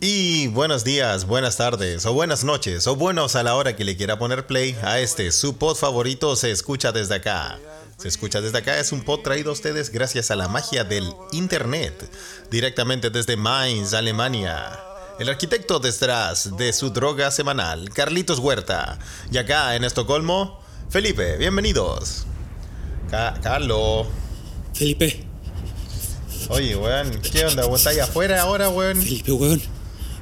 Y buenos días, buenas tardes, o buenas noches, o buenos a la hora que le quiera poner play a este, su pod favorito se escucha desde acá. Se escucha desde acá es un pod traído a ustedes gracias a la magia del internet, directamente desde Mainz, Alemania. El arquitecto detrás de su droga semanal, Carlitos Huerta. Y acá en Estocolmo, Felipe, bienvenidos. Ca- Carlos. Felipe, Oye, weón, ¿qué onda? ¿Vos estáis afuera ahora, weón? Felipe, weón.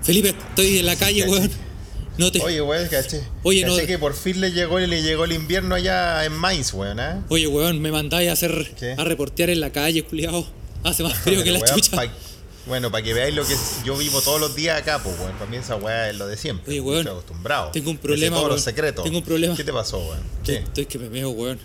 Felipe, estoy en la calle, Caché. weón. No te. Oye, weón, caché. Oye, caché no- que por fin le llegó, le llegó el invierno allá en Mainz, weón, ¿eh? Oye, weón, me mandáis a hacer. ¿Qué? a reportear en la calle, culiao. Hace más frío que la weón, chucha. pa- bueno, para que veáis lo que yo vivo todos los días acá, pues, weón. Para mí esa weá es lo de siempre. Oye, weón, Estoy acostumbrado. tengo un problema. Tengo un problema. ¿Qué te pasó, weón? Estoy, ¿Qué? estoy que me meo, weón.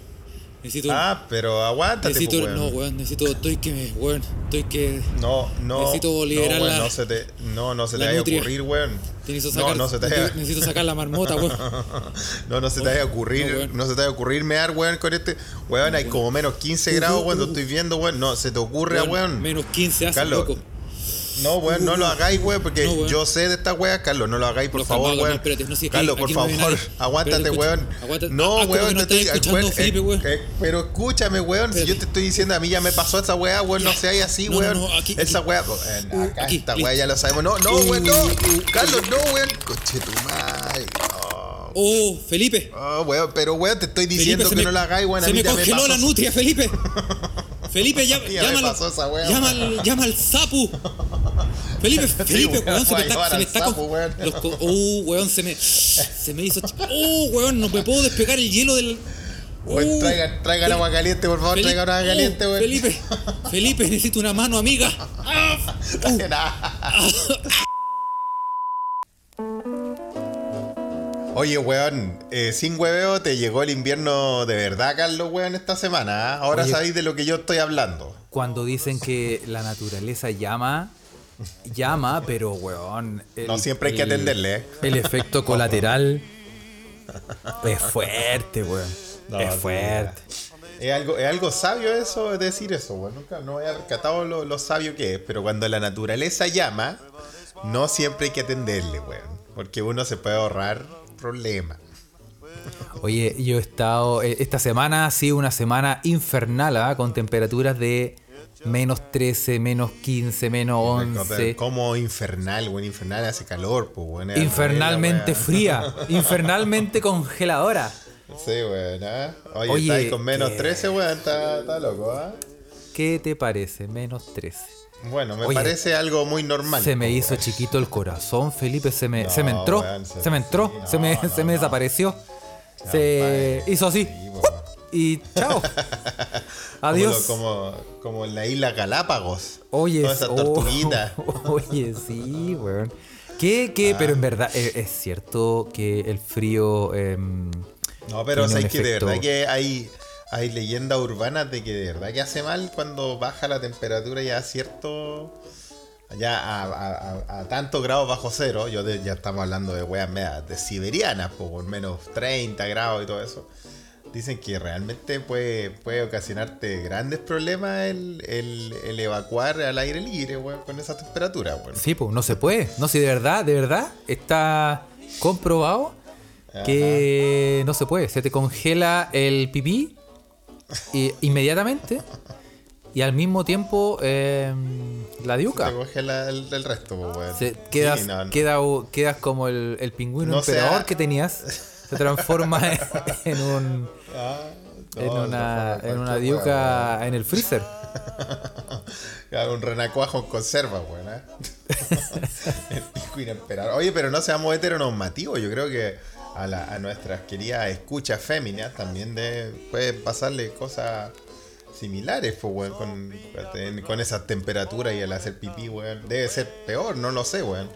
Necesito. Ah, pero aguántate, necesito. pues, no, weón. weón, necesito. Estoy que. Weón, estoy que. No, no. Necesito liberar no, weón, la- no se te, no, no se te vaya a ocurrir, weón. Necesito No, sacar, no se te vaya. necesito sacar la marmota, weón. No, no se te vaya a ocurrir, No, no, weón. se te vaya a ocurrir mear, weón, con este. Weón, hay como menos 15 Uh, grados, uh, weón, lo uh. estoy viendo, weón. No, se te ocurre, Weón, weón. Menos 15 hace Carlos, loco. No, weón, no lo hagáis, weón, porque No, weón. yo sé de esta weá, Carlos, no lo hagáis, por No, favor, calmado, weón. espérate, no, Carlos, por favor, aguántate, weón. aguántate. No, Ah, weón, te estoy escuchando, Felipe, weón. eh, pero escúchame, weón, si yo te estoy diciendo, a mí ya me pasó esa weá, weón, no seáis así, weón. aquí, esa weá, eh, acá aquí, esta weá ya lo sabemos. No, no, Uh, weón, no. uh, uh, Carlos, no, weón. Coche tu madre. Oh, Oh, Felipe. oh, weón, pero weón, te estoy diciendo que me- no la hagáis, weón. a Se mí me congeló la nutria, Felipe. Felipe, llama, Ya me llama, al- pasó esa weá, llama, al, llama al sapu. Felipe, Felipe, weón, weón, se me está, se me está sapu, con- weón. los Uh, weón, se me, se me hizo. Uh, weón, no me puedo despegar el hielo del. Weón, Uh, traigan, traigan agua caliente, por favor, traigan agua uh, caliente, weón. Felipe, Felipe, necesito una mano, amiga. Ah, Oye, weón, eh, sin hueveo te llegó el invierno de verdad, Carlos, weón, esta semana. ¿ah? Ahora Oye. sabéis de lo que yo estoy hablando. Cuando dicen que la naturaleza llama, llama, pero weón. el- No siempre hay que atenderle, ¿eh? El efecto colateral es fuerte, weón. No, es fuerte. Es algo, es algo sabio eso, es decir eso, weón. Nunca no he percatado lo, lo sabio que es, pero cuando la naturaleza llama, no siempre hay que atenderle, weón. Porque uno se puede ahorrar problemas. Oye, yo he estado. eh, Esta semana ha sido una semana infernal, ¿ah? Con temperaturas de menos 13, menos 15, menos 11. Como infernal, weón, infernal hace calor, pues, es Infernalmente fría, infernalmente congeladora. Sí, weón, ¿ah? Oye, Oye, está ahí con menos que- 13, weón, está, está loco, ¿ah? ¿Qué te parece? Menos 13. Bueno, me Oye, parece algo muy normal. Se me hizo chiquito el corazón, Felipe. Se me, No, se me entró. weón, se- se me entró. sí, se me, no, se me desapareció. Se hizo así. Sí. Y chao. Adiós. Como, como en la isla Galápagos. Oye, Todas esas oh, tortuguitas. oye, sí, weón. ¿Qué, qué? Ah. Pero en verdad, eh, es cierto que el frío. em, No, pero un sabes que de verdad que hay, hay leyendas urbanas de que de verdad que hace mal cuando baja la temperatura ya a cierto. Ya a, a- a- a tantos grados bajo cero. Yo de- ya estamos hablando de weas medias de siberianas, por menos 30 grados y todo eso. Dicen que realmente puede, puede ocasionarte grandes problemas el, el- el evacuar al aire libre, weón, con esa temperatura, weón. Sí, pues no se puede. No, si de verdad, de verdad está comprobado que no se puede. Se te congela el pipí y- inmediatamente y al mismo tiempo eh, la Te diuca. congela el, el resto, pues. Se- quedas, Sí, no, no. queda- quedas como el, el pingüino No emperador sea- que tenías. Se transforma en, un Ah, en una, en diuca en el freezer. Un renacuajo en conserva, weón. ¿eh? El pingüino emperador. Oye, pero no seamos heteronormativos. Yo creo que a, la- a nuestras queridas escuchas féminas también de, puede pasarle cosas similares, pues, weón, con, con esas temperaturas y al hacer pipí, weón. Debe ser peor, no lo sé, weón.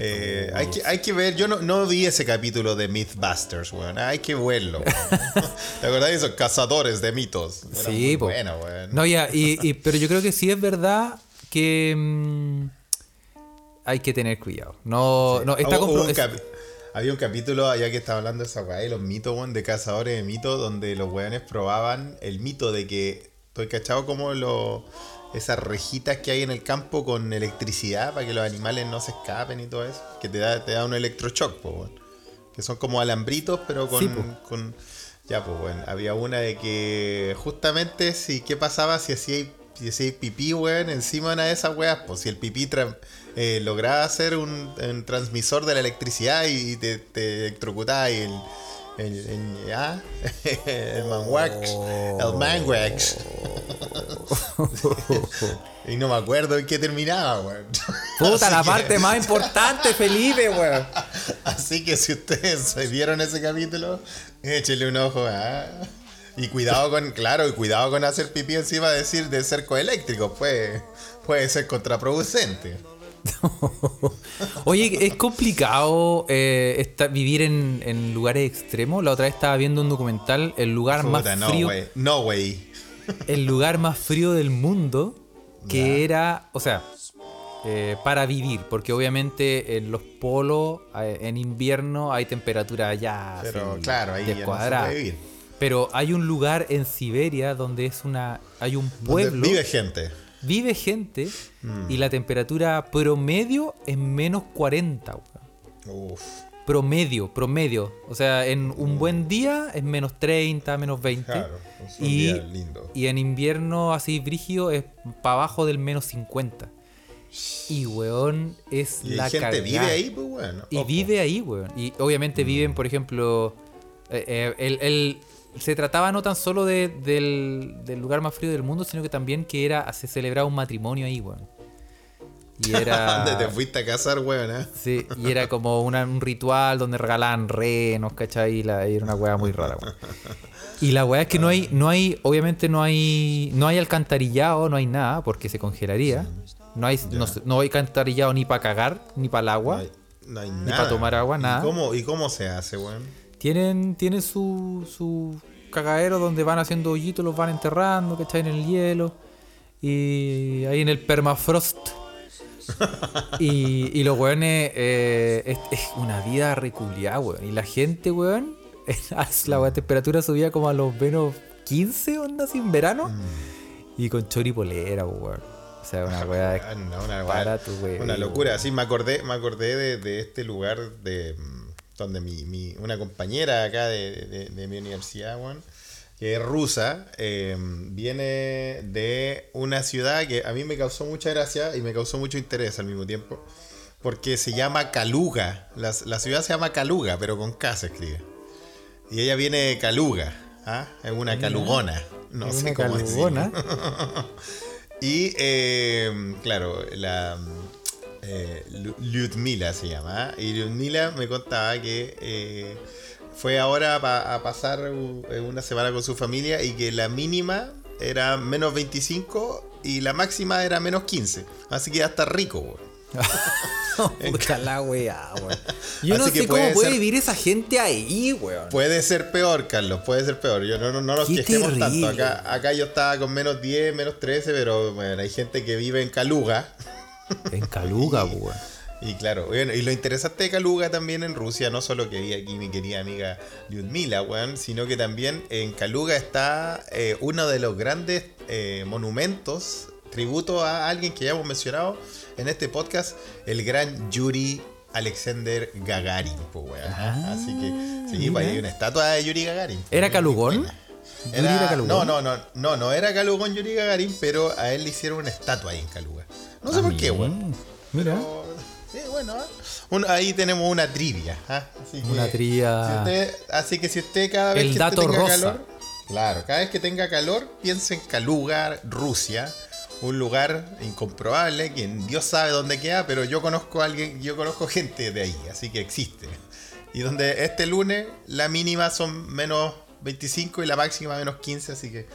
Eh, hay, que, hay que ver, yo no, no vi ese capítulo de Mythbusters, weón. Hay que verlo. weón. ¿Te acordás de esos cazadores de mitos? Era Sí, po. bueno, weón. No, ya, y, y- pero yo creo que sí es verdad que mm, hay que tener cuidado. No, no, está Hubo- Había un capítulo, allá que estaba hablando de esa weá, los mitos, weón, de cazadores de mitos, donde los weones probaban el mito de que. Estoy cachado como lo, esas rejitas que hay en el campo con electricidad para que los animales no se escapen y todo eso. Que te da, te da un electroshock, pues, weón. Que son como alambritos, pero con. Sí, po. con ya, pues, bueno. Había una de que justamente, si, ¿qué pasaba si hacíais si pipí, weón, encima de una de esas weas? Pues si el pipí tra- eh, lograba hacer un, un transmisor de la electricidad y te, te y el. El, el, ah, el manwax, el manwax. Y no me acuerdo en qué terminaba, weón. Puta, la que- parte más importante, Felipe, weón. Así que si ustedes se vieron ese capítulo, échenle un ojo. ah. Y cuidado con, claro, y cuidado con hacer pipí encima de decir de cerco eléctrico, puede, puede ser contraproducente. Oye, es complicado eh, vivir en, en lugares extremos. La otra vez estaba viendo un documental, el lugar más no, frío. No, güey. el lugar más frío del mundo, que era, o sea, eh, para vivir, porque obviamente en los polos, eh, en invierno hay temperatura ya Pero así, claro, ahí ya no se puede vivir. Pero hay un lugar en Siberia donde es una, hay un Donde pueblo, Vive gente. Vive gente Mm. y la temperatura promedio es menos 40. weón. Uf. Promedio, promedio. O sea, en un buen día es menos 30, menos 20. Claro, es un y, día lindo. y en invierno así brígido es para abajo del menos 50. Y weón es Y la gente cagada. vive ahí, pues bueno. Y ojo. vive ahí, weón. Y obviamente viven, por ejemplo, eh, eh, el, el- se trataba no tan solo de- del, del lugar más frío del mundo, sino que también que era se celebraba un matrimonio ahí, weón. Y era... ¿Dónde te fuiste a casar, weón? eh? Sí, y era como una- un ritual donde regalaban renos, ¿cachai? Y, la- y era una weá muy rara, weón. Y la weá es que no hay, no hay, obviamente no hay, no hay alcantarillado, no hay nada, porque se congelaría. No hay, no, no hay alcantarillado ni para cagar, ni para el No agua. hay, no hay Ni nada. pa' tomar agua, ¿Y nada. cómo, ¿Y cómo se hace, weón? Tienen, tienen su, su cagadero donde van haciendo hoyitos, los van enterrando, ¿cachai? En el hielo. Y ahí en el permafrost. y, y los weones, eh, es, es una vida reculiada, weón. Y la gente, weón, la weá, temperatura subía como a los menos 15 ondas en verano. Y con choripolera, weón. O sea, una weá una, locura. Sí, me acordé, me acordé de, de este lugar de mm, donde mi, mi- una compañera acá de, de- de mi universidad, weón, que es rusa, eh, viene de una ciudad que a mí me causó mucha gracia y me causó mucho interés al mismo tiempo. Porque se llama Kaluga. La, la ciudad se llama Kaluga, pero con K se escribe. Y ella viene de Kaluga. ¿ah? Es una calugona. No Es sé una cómo calugona. Y eh, claro, la eh, Lyudmila se llama. ¿ah? Y Lyudmila me contaba que eh, fue ahora pa- a pasar eh, una semana con su familia y que la mínima era menos 25 y la máxima era menos 15. Así que ya está rico, weón. Puta la weá, weón. Yo no Así sé cómo puede ser- vivir esa gente ahí, weón. Puede ser peor, Carlos, puede ser peor. Yo no, no, no nos Qué quejemos tanto. Acá, acá yo estaba con menos 10, menos 13, pero bueno, hay gente que vive en Kaluga. En Caluga, Y- weón. Y claro, bueno, y lo interesante de Kaluga también en Rusia, no solo que vi aquí mi querida amiga Lyudmila, weón, sino que también en Kaluga está eh, uno de los grandes eh, monumentos, tributo a alguien que ya hemos mencionado en este podcast, el gran Yuri Alexander Gagarin, pues, weón. Ah, Así que, sí, pues hay una estatua de Yuri Gagarin. ¿Era Muy Calugón? buena. ¿Yuri Era- era Calugón? no, no, no, no, no era Calugón Yuri Gagarin, pero a él le hicieron una estatua ahí en Kaluga. No sé por qué, weón. Mira. Pero, sí, bueno, ¿ah? Un- ahí tenemos una trivia. Así que, Una trivia. si usted- así que si usted cada vez El que dato tenga rosa. calor, claro, cada vez que tenga calor, piense en Kaluga, Rusia, un lugar incomprobable, que Dios sabe dónde queda, pero yo conozco a alguien, yo conozco gente de ahí, así que existe. Y donde este lunes la mínima son menos 25 y la máxima menos 15, así que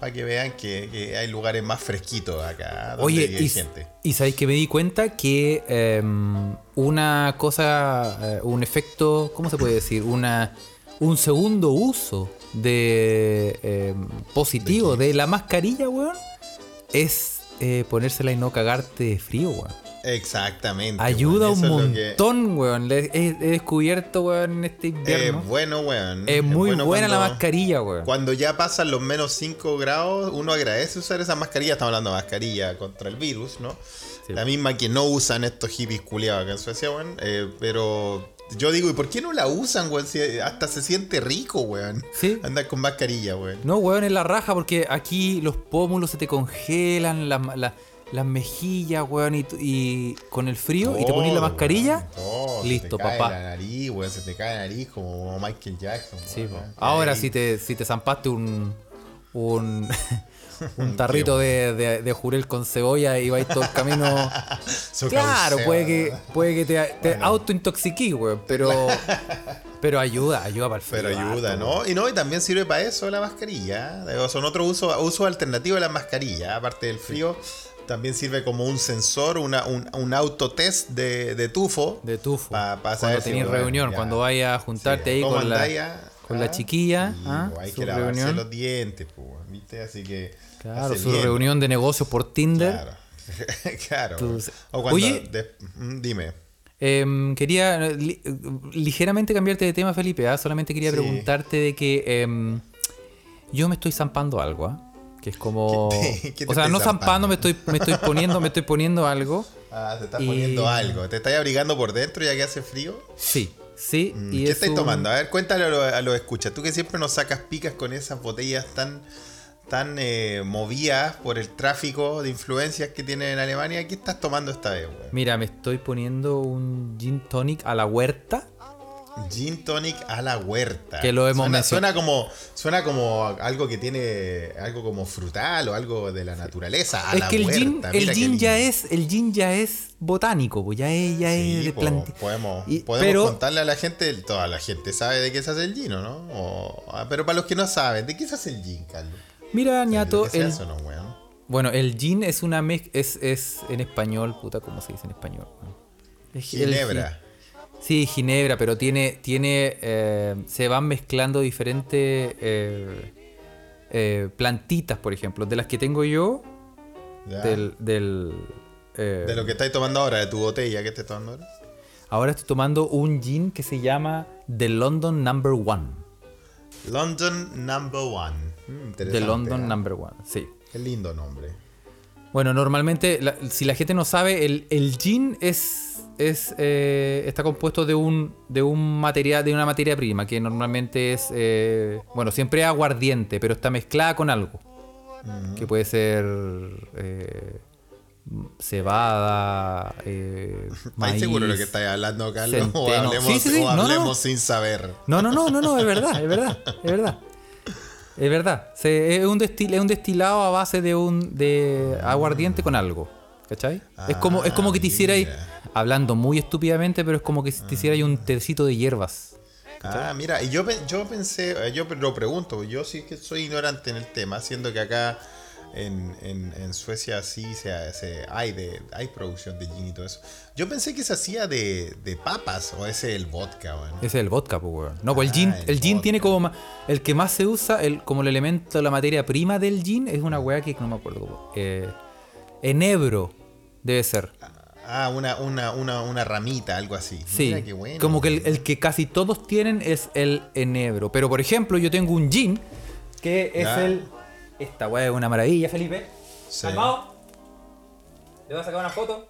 para que vean que, que hay lugares más fresquitos acá donde Oye, hay y, gente. y sabéis que me di cuenta que em, una cosa, eh, un efecto, ¿cómo se puede decir? Una, un segundo uso de em, positivo de, la mascarilla, weón, es eh, ponérsela y no cagarte de frío, weón. Exactamente. Ayuda weón, un es lo que- montón, weón. He, he descubierto, weón, en este Es invierno. bueno, weón. Es muy bueno buena la mascarilla, weón. Cuando ya pasan los menos 5 grados, uno agradece usar esa mascarilla. Estamos hablando de mascarilla contra el virus, ¿no? Sí. La misma que no usan estos hippies culiados acá en Suecia, weón. Eh, pero yo digo, ¿y por qué no la usan, weón? Si hasta se siente rico, weón. Sí. Andar con mascarilla, weón. No, weón, es la raja porque aquí los pómulos se te congelan, las, las- las mejillas, weón, y, y con el frío, y te pones la mascarilla, weón. Se listo, te cae papá. la nariz, weón. Se te cae la nariz como Michael Jackson. Sí, weón. Y Ahora si te, si te zampaste un un, un tarrito de, de, de jurel con cebolla y vais todo el camino. Claro, puede que, puede que te, te autointoxiquís, weón. Pero, pero ayuda, ayuda para el frío. Pero ayuda, harto, ¿no? Y no, y también sirve para eso la mascarilla. Son otro uso, uso alternativo de la mascarilla. Aparte del frío, también sirve como un sensor, una, un, un autotest de, de tufo. De tufo. Pa- pa cuando si, reunión, ya. cuando vayas a juntarte Sí, ahí ¿cómo con la, ah? con la Ah, chiquilla. ah, hay que lavarse reunión. los dientes, pues, ¿viste? Así que. Claro, su bien. reunión de negocios por Tinder. Claro. claro. O cuando Oye. de- mm, dime. Em, quería eh, li- eh, ligeramente cambiarte de tema, Felipe. ¿ah? Solamente quería Sí. preguntarte de que em, yo me estoy zampando algo, ¿ah? Que es como. ¿Qué te- qué te o sea, no zampando, me estoy, me estoy poniendo, me estoy poniendo algo. Ah, te estás Y- poniendo algo. ¿Te estás abrigando por dentro ya que hace frío? Sí, sí. Mm, y ¿Qué es estáis un- tomando? A ver, cuéntale a los a los escuchas. Tú que siempre nos sacas picas con esas botellas tan, tan eh, movidas por el tráfico de influencias que tienen en Alemania. ¿Qué estás tomando esta vez, güey? Mira, me estoy poniendo un gin tonic a la huerta. Gin tonic a la huerta. Que lo hemos suena, suena como Suena como algo que tiene algo como frutal o algo de la naturaleza. A es la que el huerta. gin, el gin ya es, el gin ya es botánico, pues ya es, ya es de podemos, y- podemos pero- contarle a la gente, toda la gente sabe de qué se hace el gin, ¿o ¿no? O- ah, pero para los que no saben, ¿de qué se hace el gin, Carlos? Mira, ñato, ¿De qué se el, no? Bueno, el gin es una mezcla. Es, es en español, puta, ¿cómo se dice en español? Ginebra. Sí, ginebra, pero tiene. tiene eh, se van mezclando diferentes eh, eh, plantitas, por ejemplo. De las que tengo yo, Ya. del. del eh, De lo que estáis tomando ahora, de tu botella, ¿qué estás tomando ahora? Ahora estoy tomando un gin que se llama The London Number One. London Number One. Mm, The London. Number One, sí. Qué lindo nombre. Bueno, normalmente, la- si la gente no sabe, el, el gin es, es eh, está compuesto de un, de un material, de una materia prima, que normalmente es, eh, bueno, siempre es aguardiente, pero está mezclada con algo. Que puede ser eh, cebada, eh, ¿Estás maíz. seguro de lo que estáis hablando, Carlos? O hablemos, Sí, sí, sí, o no, no. sin saber. No, no, no, no, no, es verdad, es verdad, es verdad. Es verdad. Se- es, un destil- es un destilado a base de un de aguardiente con algo. ¿Cachai? es como es como que te hicierais, Ah, hablando muy estúpidamente, pero es como que te hicierais un tecito de hierbas. Ah, mira, y yo, yo pensé, eh, yo lo pregunto, yo sí que soy ignorante en el tema, siendo que acá en, en- en Suecia sí se, se- hay, de, hay producción de gin y todo eso. Yo pensé que se hacía de, de papas, o ese es el vodka, bueno. Ese es el vodka, pues, weón. No, pues el Ah, gin, el el gin tiene como ma- el que más se usa, el, como el elemento, la materia prima del gin, es una weá que no me acuerdo. Eh, enebro, debe ser. Ah, una, una, una, una ramita, algo así. Sí, Mira qué bueno. como que el, el que casi todos tienen es el enebro. Pero por ejemplo, yo tengo un gin que es Ya. el. Esta weá es una maravilla, Felipe. Sí. Calmado. Le voy a sacar una foto.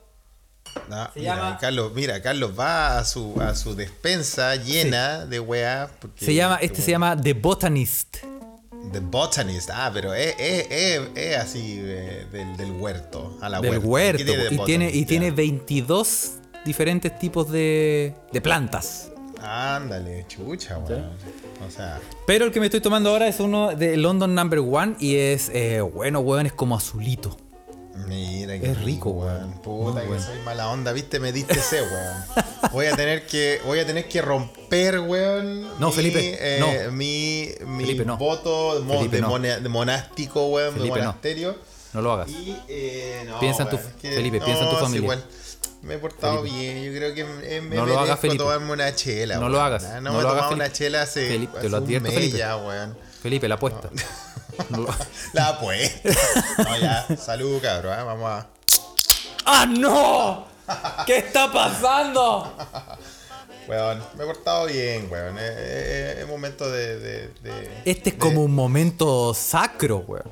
Ah, se mira, llama- Carlos, mira, Carlos va a su, a su despensa llena de weá. Se llama, este se llama The Botanist. The Botanist, ah, pero es, es, es, es así del, del huerto, a la del huerta. huerto. ¿Qué tiene y tiene, y tiene Ya. 22 diferentes tipos de, de plantas. Ándale, chucha, weón. O sea, Pero el que me estoy tomando ahora es uno de London Number One y es, eh, bueno, weón, es como azulito. Mira que Es rico, weón. Puta Muy que soy mala onda, viste, me diste ese, weón. Voy a tener que, voy a tener que romper, weón. No, mi, Felipe, eh, no. Mi, mi Felipe, no. voto mo- Felipe, de, no. mona- de monástico, weón, Felipe, de no. monasterio. No lo hagas. Y, eh, no, Piensa en tu- weón, Felipe, piensa en tu familia. igual, me he portado bien, yo creo que eh, me No lo hagas, Felipe. tomarme una chela. No weón. lo hagas, Ah, no No, me lo he hagas, una chela hace, Felipe, te lo advierto, Felipe. ya, weón. Felipe, la apuesta. La apuesta. No, ya, salud, cabrón, ¿eh? vamos a... ¡Ah, no! ¿Qué está pasando? Weón, me he portado bien, weón. Es, es- es momento de, de- de- Este es de- como un momento sacro, weón.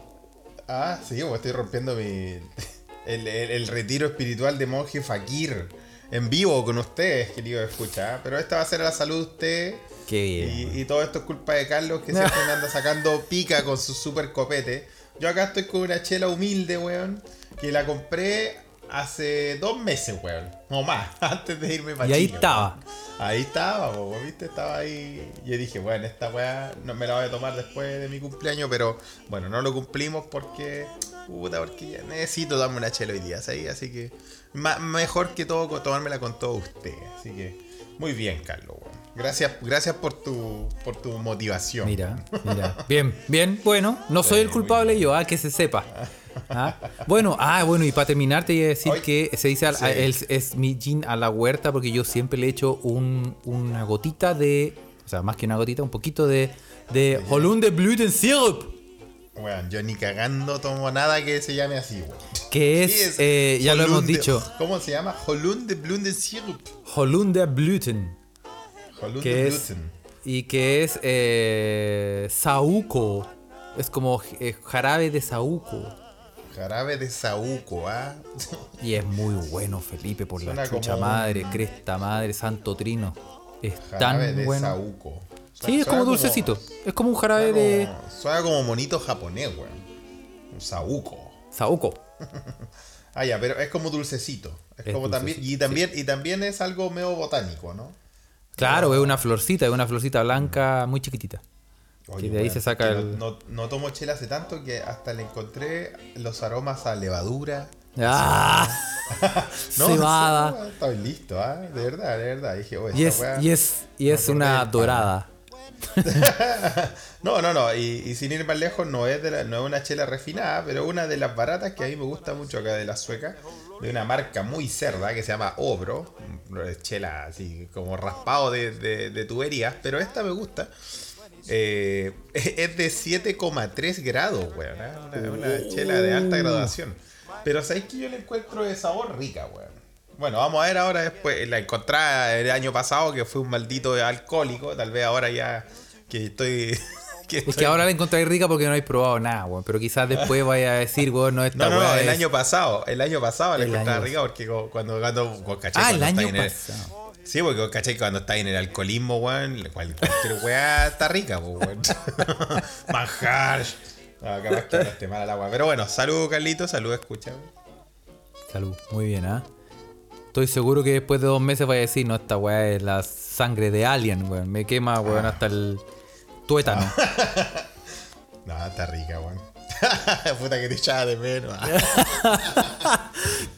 Ah, sí, weón, estoy rompiendo mi. El, el- el retiro espiritual de monje Fakir. En vivo con ustedes, querido escucha. Pero esta va a ser la salud de usted. Qué bien. Y, y todo esto es culpa de Carlos que siempre me anda sacando pica con su super copete. Yo acá estoy con una chela humilde, weón. Que la compré hace dos meses, weón. No más, antes de irme para Y ahí Chile, estaba. weón. Ahí estaba, po, viste, estaba ahí. Yo dije, bueno, esta weá no me la voy a tomar después de mi cumpleaños, pero bueno, no lo cumplimos porque. Puta, porque ya necesito darme una chela hoy día. Así que. ma- mejor que todo, tomármela con todos ustedes. Así que. Muy bien, Carlos, weón. Gracias, gracias por tu, por tu motivación. Mira, mira. Bien, bien, bueno, no soy el culpable yo, ah, que se sepa. Ah, Bueno, ah, bueno, y para terminar te iba a decir que se dice al- sí. a- es, es mi gin a la huerta porque yo siempre le echo un, una gotita de, o sea, más que una gotita, un poquito de, de Holunde Blüten Syrup, Weón, yo ni cagando tomo nada que se llame así, weón. que es, eh, ya lo hemos dicho, ¿Cómo se llama? Holunde Blunde Syrup. Holunde Blüten, que es, y que es eh, saúco, es como eh, jarabe de saúco. Jarabe de saúco, ¿ah? Y es muy bueno, Felipe, por la chucha madre, un- cresta madre, santo trino. Es Jarabe tan de bueno. saúco. Sí, es como dulcecito. Es como un jarabe Suena de como, suena como monito japonés, weón. Un saúco. saúco. Ah, ya, pero es como dulcecito. Es, Es como también, y también, y también es algo medio botánico, ¿no? Claro, es una florcita, es una florcita blanca muy chiquitita. Oye, de ahí se saca que no- el- No, no tomo chela hace tanto que hasta le encontré los aromas a levadura. ¡Ah! No, Cebada. listo, ¿ah? De verdad, de verdad. Dije, oye, Y es, y es, y es una dorada. No, no, no. Y, y sin ir más lejos, no es, de la- no es una chela refinada, pero una de las baratas que a mí me gusta mucho acá de la sueca, de una marca muy cerda que se llama Obro. Chela así como raspado de, de, de tuberías, pero esta me gusta. Eh, es de 7,3 grados, weón. ¿eh? Una, una chela de alta graduación. Pero sabéis que yo le encuentro de sabor rica, weón. Bueno, vamos a ver ahora después. La encontré el año pasado que fue un maldito alcohólico. Tal vez ahora ya que estoy. que Es que ahora la encontré rica porque no hay probado nada, weón. Pero quizás después vaya a decir, weón, no esta No, no, no, el es- año pasado. El año pasado la El encontraba año rica porque cuando. cuando, cuando. Ah, el Cuando está año en el- pasado. Sí, porque que cuando está en el alcoholismo, weón, cual- cualquier weá está rica, weón. Manjar. No, capaz que no esté mala la weá. Pero bueno, saludos, Carlitos, saludos, escucha. Salud, muy bien, ¿ah? Estoy seguro que después de dos meses vaya a decir, no, esta weá es la sangre de alien, weón. Me quema, weón, hasta el tuétano. No, está rica, weón. Puta que te echaba de menos.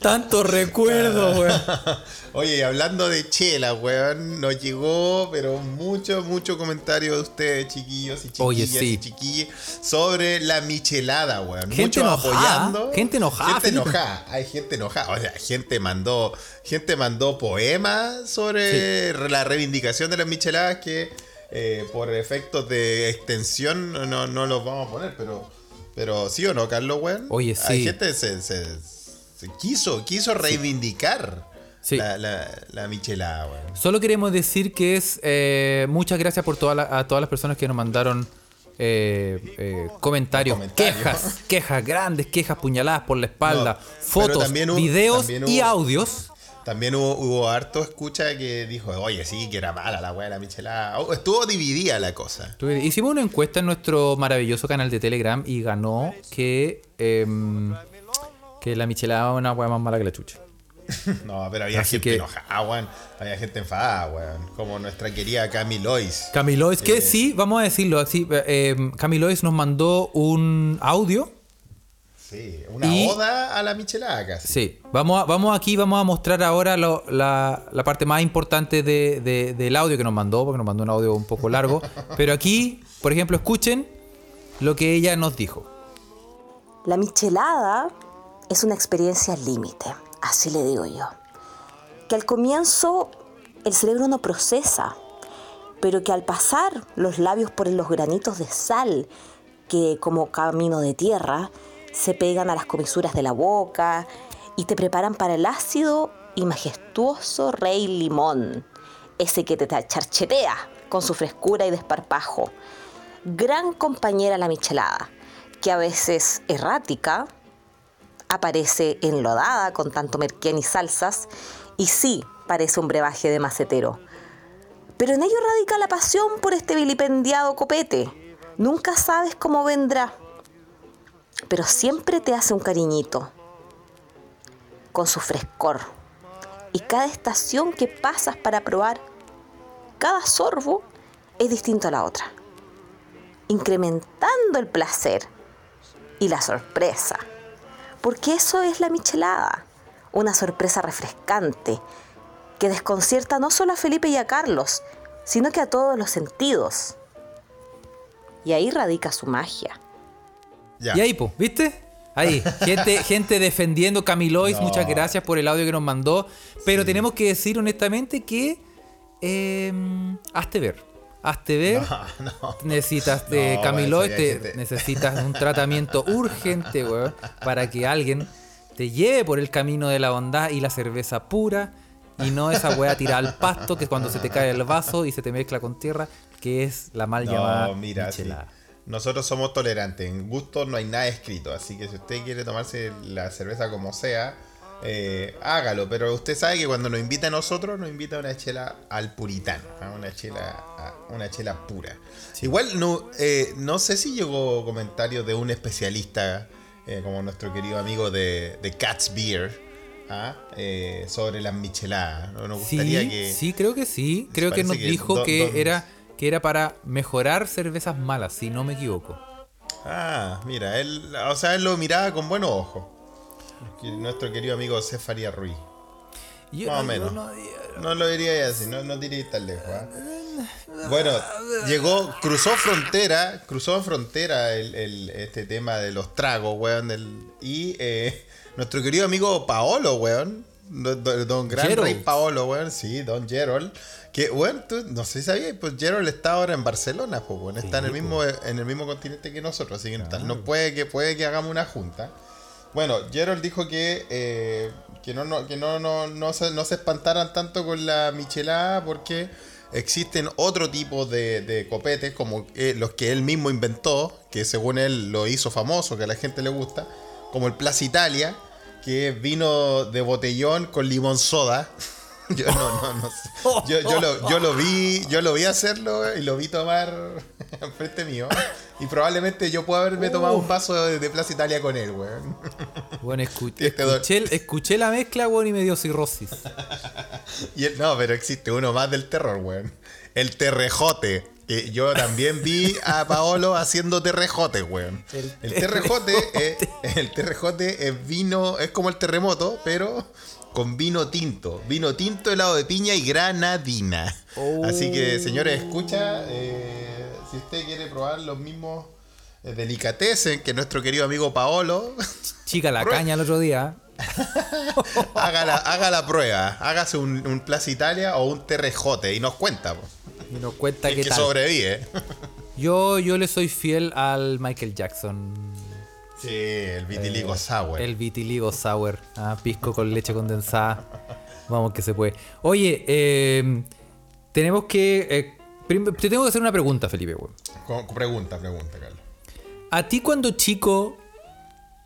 Tanto recuerdo, weón. Oye, hablando de chela, weón, nos llegó, pero mucho, mucho comentario de ustedes, chiquillos y chiquillas Oye, sí. y chiquillas, sobre la michelada, weón. Gente Muchos enojada, apoyando. gente enojada, Gente Felipe. enojada, hay gente enojada. O sea, gente mandó, gente mandó poemas sobre la reivindicación de las micheladas que eh, por efectos de extensión no, no los vamos a poner, pero, pero sí o no, Carlos, weón. Oye, Hay sí. gente se, se, se quiso, quiso reivindicar Sí. la, la, la michelada, weón. Solo queremos decir que es eh, muchas gracias por toda la- a todas las personas que nos mandaron eh, eh, comentarios, quejas, quejas grandes, quejas puñaladas por la espalda, No, fotos, también hubo- videos también y audios. También hubo, hubo harto escucha que dijo, oye, sí, que era mala la weá de la michelada. Oh, Estuvo dividida la cosa. Hicimos una encuesta en nuestro maravilloso canal de Telegram y ganó que, em, que la michelada es una hueá más mala que la chucha. No, pero había Así gente que- enojada, weón. Había gente enfadada, weón. Como nuestra querida Camilois. Camilois, que Eh. sí, vamos a decirlo así, eh, Camilois nos mandó un audio Sí, una Y- oda a la michelada casi. Sí, vamos, a- vamos aquí, vamos a mostrar ahora lo- la, la parte más importante de- de- del audio que nos mandó, porque nos mandó un audio un poco largo. Pero aquí, por ejemplo, escuchen lo que ella nos dijo. La michelada es una experiencia límite, así le digo yo. Que al comienzo el cerebro no procesa, pero que al pasar los labios por los granitos de sal, que como camino de tierra, se pegan a las comisuras de la boca y te preparan para el ácido y majestuoso rey limón, ese que te charchetea con su frescura y desparpajo. Gran compañera la michelada, que a veces errática, aparece enlodada con tanto merquén y salsas, y sí parece un brebaje de macetero. Pero en ello radica la pasión por este vilipendiado copete. Nunca sabes cómo vendrá, pero siempre te hace un cariñito, con su frescor. Y cada estación que pasas para probar, cada sorbo es distinto a la otra, incrementando el placer y la sorpresa. Porque eso es la michelada, una sorpresa refrescante que desconcierta no solo a Felipe y a Carlos, sino que a todos los sentidos. Y ahí radica su magia. Ya. Y ahí, po, ¿viste? Ahí, gente, gente defendiendo Camilois, No. muchas gracias por el audio que nos mandó. Pero tenemos que decir honestamente que eh, hazte ver. Hazte ver. No, no. Necesitas de No, Camilois, bueno, eso te- necesitas un tratamiento urgente, weón, para que alguien te lleve por el camino de la bondad y la cerveza pura y no esa weá tirada al pasto que cuando se te cae el vaso y se te mezcla con tierra, que es la mal llamada No, mira, sí. nosotros somos tolerantes. En gusto no hay nada escrito. Así que si usted quiere tomarse la cerveza como sea, eh, hágalo. Pero usted sabe que cuando nos invita a nosotros, nos invita a una chela al puritano. a Una chela, a una chela pura. Igual no, eh, no sé si llegó comentario de un especialista eh, como nuestro querido amigo de, de Cat's Beer. ¿ah? Sobre las micheladas. ¿no? Nos gustaría Sí, que. sí, creo que sí. Creo que nos que dijo do- que era que era para mejorar cervezas malas, si no me equivoco. Ah, mira, él, o sea, él lo miraba con buenos ojos. Nuestro querido amigo Cefaria Ruiz. Yo Más o no- menos. no- No lo diría así, no, no diría tan lejos. ¿ah? Bueno, llegó, cruzó frontera, cruzó frontera el, el- este tema de los tragos, weón. del- y eh, nuestro querido amigo Paolo, weón. Don, Gran Gerald. Rey Paolo, weón, sí, Don Gerald. Que, weón, tú, no sé si sabías, pues Gerald está ahora en Barcelona, pues, weón. Está en el Sí, mismo, en el mismo continente que nosotros, así que no puede que puede que hagamos una junta. Bueno, Gerald dijo que, eh, que, no, no, que no, no, no, se, no se espantaran tanto con la michelada porque existen otro tipo de, copetes como eh, los que él mismo inventó, que según él lo hizo famoso, que a la gente le gusta, como el Plaza Italia, que es vino de botellón con limón soda. Yo no, no, no sé. Yo, yo lo, yo lo vi, yo lo vi hacerlo y lo vi tomar enfrente mío. Y probablemente yo pueda haberme tomado un vaso de, de Plaza Italia con él, weón. Bueno, escu- Este escuché, escuché la mezcla, weón, y me dio cirrosis. Y el- no, pero existe uno más del terror, weón. El terrejote. Que yo también vi a Paolo haciendo terrejote, weón. El El, terrejote, es, el terrejote es vino, es como el terremoto, pero con vino tinto. Vino tinto, helado de piña y granadina. Así que, señores, escucha, eh, si usted quiere probar los mismos eh, delicatessen que nuestro querido amigo Paolo, Chica, la caña el otro día. haga la, haga la prueba. Hágase un, un Plaza Italia o un terrejote y nos cuenta. po. Y nos cuenta que tal. sobrevive. Yo, yo le soy fiel al Michael Jackson. Sí, el vitiligo sour. Eh, El vitiligo sour. Ah, pisco con leche condensada. Vamos que se puede. Oye, eh, tenemos que. eh, te tengo que hacer una pregunta, Felipe. con pregunta, pregunta, Carlos. A ti cuando chico.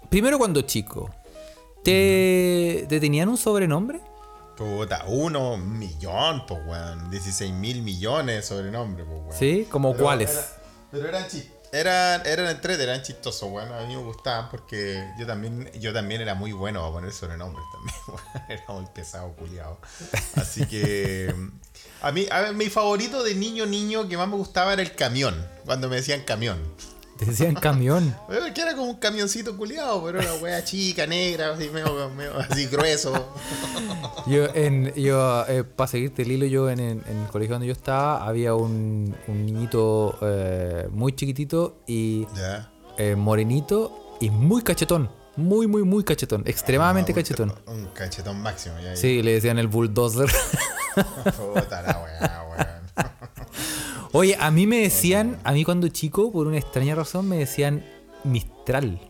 Primero cuando chico. ¿Te, ¿te tenían un sobrenombre? Puta, uno, un millón, pues, weón. 16 mil millones de sobrenombres, pues, weón. ¿Sí? ¿Como cuáles? era- pero eran chis- Eran, eran entrete, eran chistosos, weón. A mí me gustaban porque yo también, yo también era muy bueno a poner sobrenombres también, weón. Era muy pesado, culiado. Así que. A mí, a ver, mi favorito de niño, niño que más me gustaba era el camión. Cuando me decían camión. Te decían camión. Eh, Que era como un camioncito culiado, pero una wea chica, negra, así, medio, medio así grueso. Yo, en, yo eh, para seguirte el hilo, yo en, el colegio donde yo estaba, había un, un niñito eh, muy chiquitito y eh, morenito y muy cachetón. Muy, muy, muy cachetón. Extremadamente Ah, un- cachetón. Un cachetón máximo. Ya, Sí, le decían el bulldozer. Puta la weá, weón. Oye, a mí me decían, a mí cuando chico, por una extraña razón, me decían Mistral.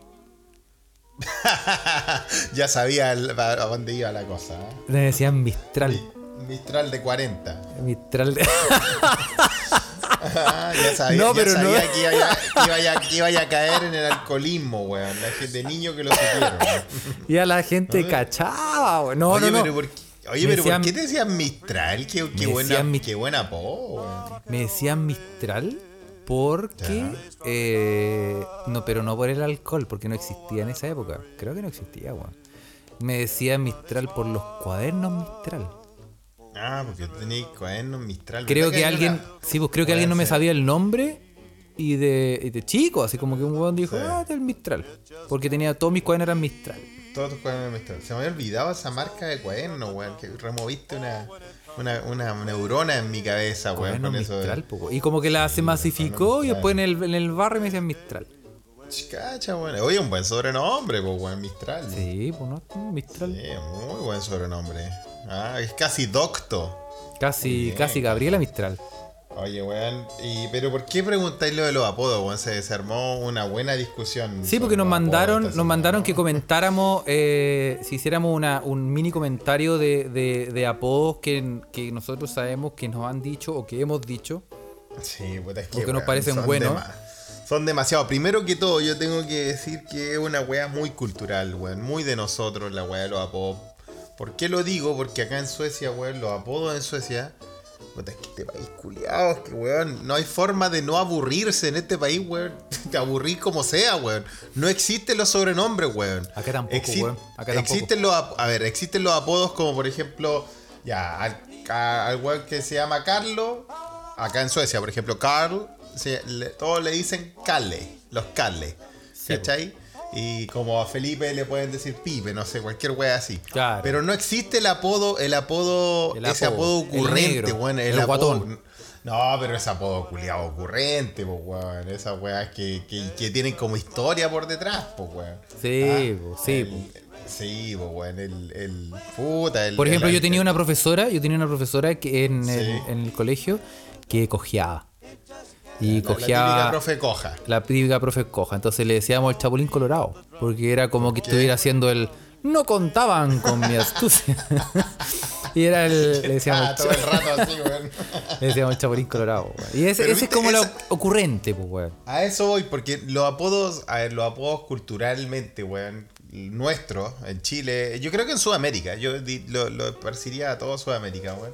ya sabía el- a dónde iba la cosa. ¿eh? Le decían Mistral. Mi- Mistral de 40. Mistral de... Ah, ya sabía, No, ya pero no. sabía que, iba a, que, iba a- que iba a caer en el alcoholismo, weón. La gente de niño que lo supieron. y a la gente cachaba, weón. No, oye, no, no. pero ¿por qué, oye, pero ¿por qué te decían Mistral? Qué, buena, Mis- qué buena apodo, weón. Me decían Mistral porque... eh, no, pero no por el alcohol, porque no existía en esa época. Creo que no existía, weón. Me decían Mistral por los cuadernos Mistral. Ah, porque tenía cuadernos Mistral. Creo ¿Verdad que alguien... Sí, pues creo que alguien no me sabía el nombre y de, y de chico, así como que un weón dijo, Sí. ah, del Mistral. Porque tenía todos mis cuadernos eran Mistral. Todos tus cuadernos Mistral. Se me había olvidado esa marca de cuadernos, weón. Que removiste una, una, una neurona en mi cabeza, weón. Eso Mistral, y como que la se masificó y después en el, en el barrio me decían Mistral. Cacha, weón. Oye, un buen sobrenombre, pues, weón. Mistral. Sí, pues no, Mistral. Sí, muy buen sobrenombre. Ah, es casi docto. Casi, Bien. casi Gabriela Mistral. Oye, weón. Y, pero ¿por qué preguntáis lo de los apodos, weón? Se, se armó una buena discusión. Sí, porque nos mandaron, apodos, nos mandaron que comentáramos, eh, si hiciéramos una, un mini comentario de, de, de apodos que, que nosotros sabemos que nos han dicho o que hemos dicho. Sí, puta, es que. Porque nos parecen son buenos. dema- Son demasiado. Primero que todo, yo tengo que decir que es una weá muy cultural, weón. Muy de nosotros, la weá de los apodos. ¿Por qué lo digo? Porque acá en Suecia, weón, los apodos en Suecia. Puta, es que este país culiado, es que weón, no hay forma de no aburrirse en este país, weón. Te aburrir como sea, weón. No existen los sobrenombres, weón. Acá tampoco, weón. Acá tampoco. Existen los, ap- a ver, existen los apodos como por ejemplo, ya, al, a- al weón que se llama Carlos, acá en Suecia, por ejemplo, Carl, se- le- todos le dicen Calle, los Calle, ¿cachai? Y como a Felipe le pueden decir Pipe, no sé, cualquier wea así. Claro. Pero no existe el apodo, el apodo, El ese apodo, apodo el ocurrente, negro, weón, el, el apodo- guatón. No, pero ese apodo culiado ocurrente, pues, weón. Esas weas que, que, que tienen como historia por detrás, pues, weón. Sí, po, sí, el-. Sí, pues, weón. El, el. Puta, el. Por ejemplo, el- yo tenía una profesora, yo tenía una profesora que en, el, Sí. en el colegio que cojeaba. Y la- La cojeaba. típica profe coja. La típica profe coja. Entonces le decíamos el chapulín colorado. Porque era como que qué? estuviera haciendo el. No contaban con mi astucia. y era el. Le decíamos, Ah, todo el rato así, weón. le decíamos el chapulín colorado. weón. Y ese, ese es como lo esa- ocurrente, pues, weón. A eso voy, porque los apodos, a ver, los apodos culturalmente, weón, nuestros, en Chile, yo creo que en Sudamérica, yo lo, lo esparciría a todo Sudamérica, weón.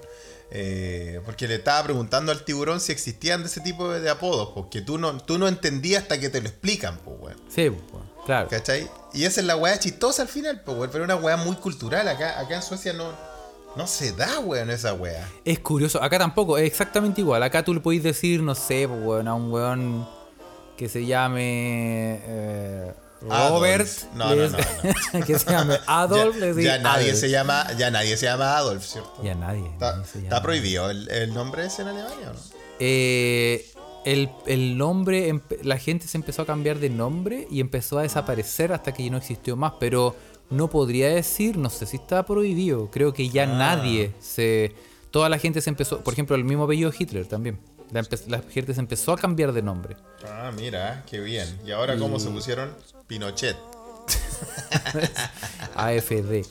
Eh, porque le estaba preguntando al tiburón si existían de ese tipo de, de apodos, porque tú no, tú no entendías hasta que te lo explican, pues, weón. Sí, pues, claro. ¿Cachai? Y esa es la weá chistosa al final, pues, weón, pero una weá muy cultural. Acá, acá en Suecia no, no se da, weón, esa weá. Es curioso, acá tampoco, es exactamente igual. Acá tú le podéis decir, no sé, pues, weón, a un weón que se llame eh, Robert. Adolf. No, que se llame Adolf, ya, ya nadie Adolf. se llama, ya nadie se llama Adolf, ¿cierto? Ya nadie. Está, nadie prohibido el, el nombre ese en Alemania, ¿o no? Eh, el, el nombre, la gente se empezó a cambiar de nombre y empezó a desaparecer hasta que ya no existió más. Pero no podría decir, no sé si está prohibido. Creo que Ah. ya nadie se. Toda la gente se empezó. Por ejemplo, el mismo apellido Hitler también. La, la gente se empezó a cambiar de nombre. Ah, mira, qué bien. ¿Y ahora cómo se pusieron? Pinochet. AFD.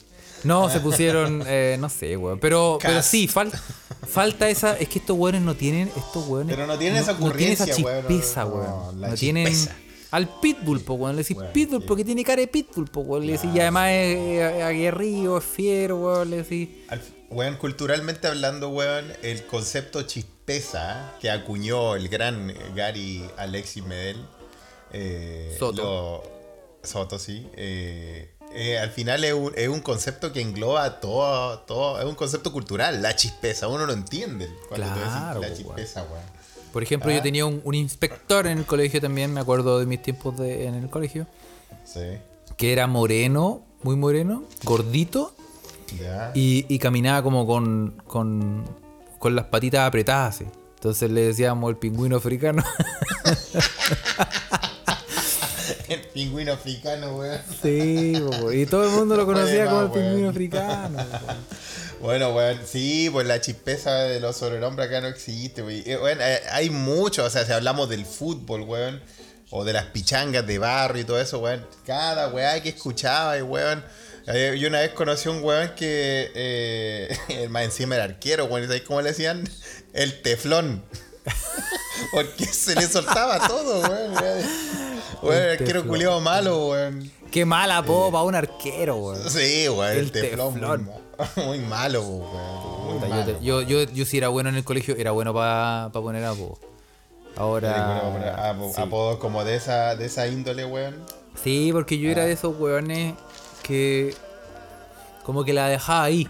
No, se pusieron, eh, no sé, weón. Pero, pero sí, falta falta esa. Es que estos weones no tienen. Estos weones. Pero no tienen esa No tienen esa ocurrencia, weón, chispeza, no, weón. No tienen. chispeza. Al Pitbull, po, weón. Le decís Weón, Pitbull sí. porque tiene cara de Pitbull, po, weón. Le decís, y además es, es aguerrido, es fiero, weón. Le decís. Al- weón, culturalmente hablando, weón, el concepto chispeza que acuñó el gran Gary Alexis Medel. eh, Soto. lo- Soto, sí. eh, eh, al final es un, es un concepto que engloba todo, todo. Es un concepto cultural, la chispeza. Uno lo entiende cuando tú decís Claro, la po, chispeza, weón. Por ejemplo, Ah. yo tenía un, un inspector en el colegio también, me acuerdo de mis tiempos de, en el colegio, Sí. que era moreno, muy moreno, gordito, Ya. Y, y caminaba como con, con, con las patitas apretadas. así. Entonces le decíamos el pingüino africano. El pingüino africano, weón. sí, po, y todo el mundo lo conocía como el pingüino weón. africano. po. Bueno, weón, sí, pues la chispeza de los sobrenombres acá no existe, weón. Eh, weón, eh, hay mucho, o sea, si hablamos del fútbol, weón, o de las pichangas de barrio y todo eso, weón. Cada weá que escuchaba, weón. Yo una vez conocí a un weón que eh, el más encima era arquero, weón. ¿y ¿Sabes cómo le decían? El teflón. Porque se le soltaba todo, weón. Weón, el arquero culiado malo, weón. Qué mala po para un arquero, weón. Sí, weón, el, El teflón. teflón. Muy, ma- muy malo, weón. Muy Puta, yo, malo. te- yo, yo, yo si era bueno en el colegio, era bueno para poner apodo. Ahora. Bueno, sí. Apodos como de esa, de esa índole, weón. Sí, porque yo Ah. era de esos weones que. Como que la dejaba ahí.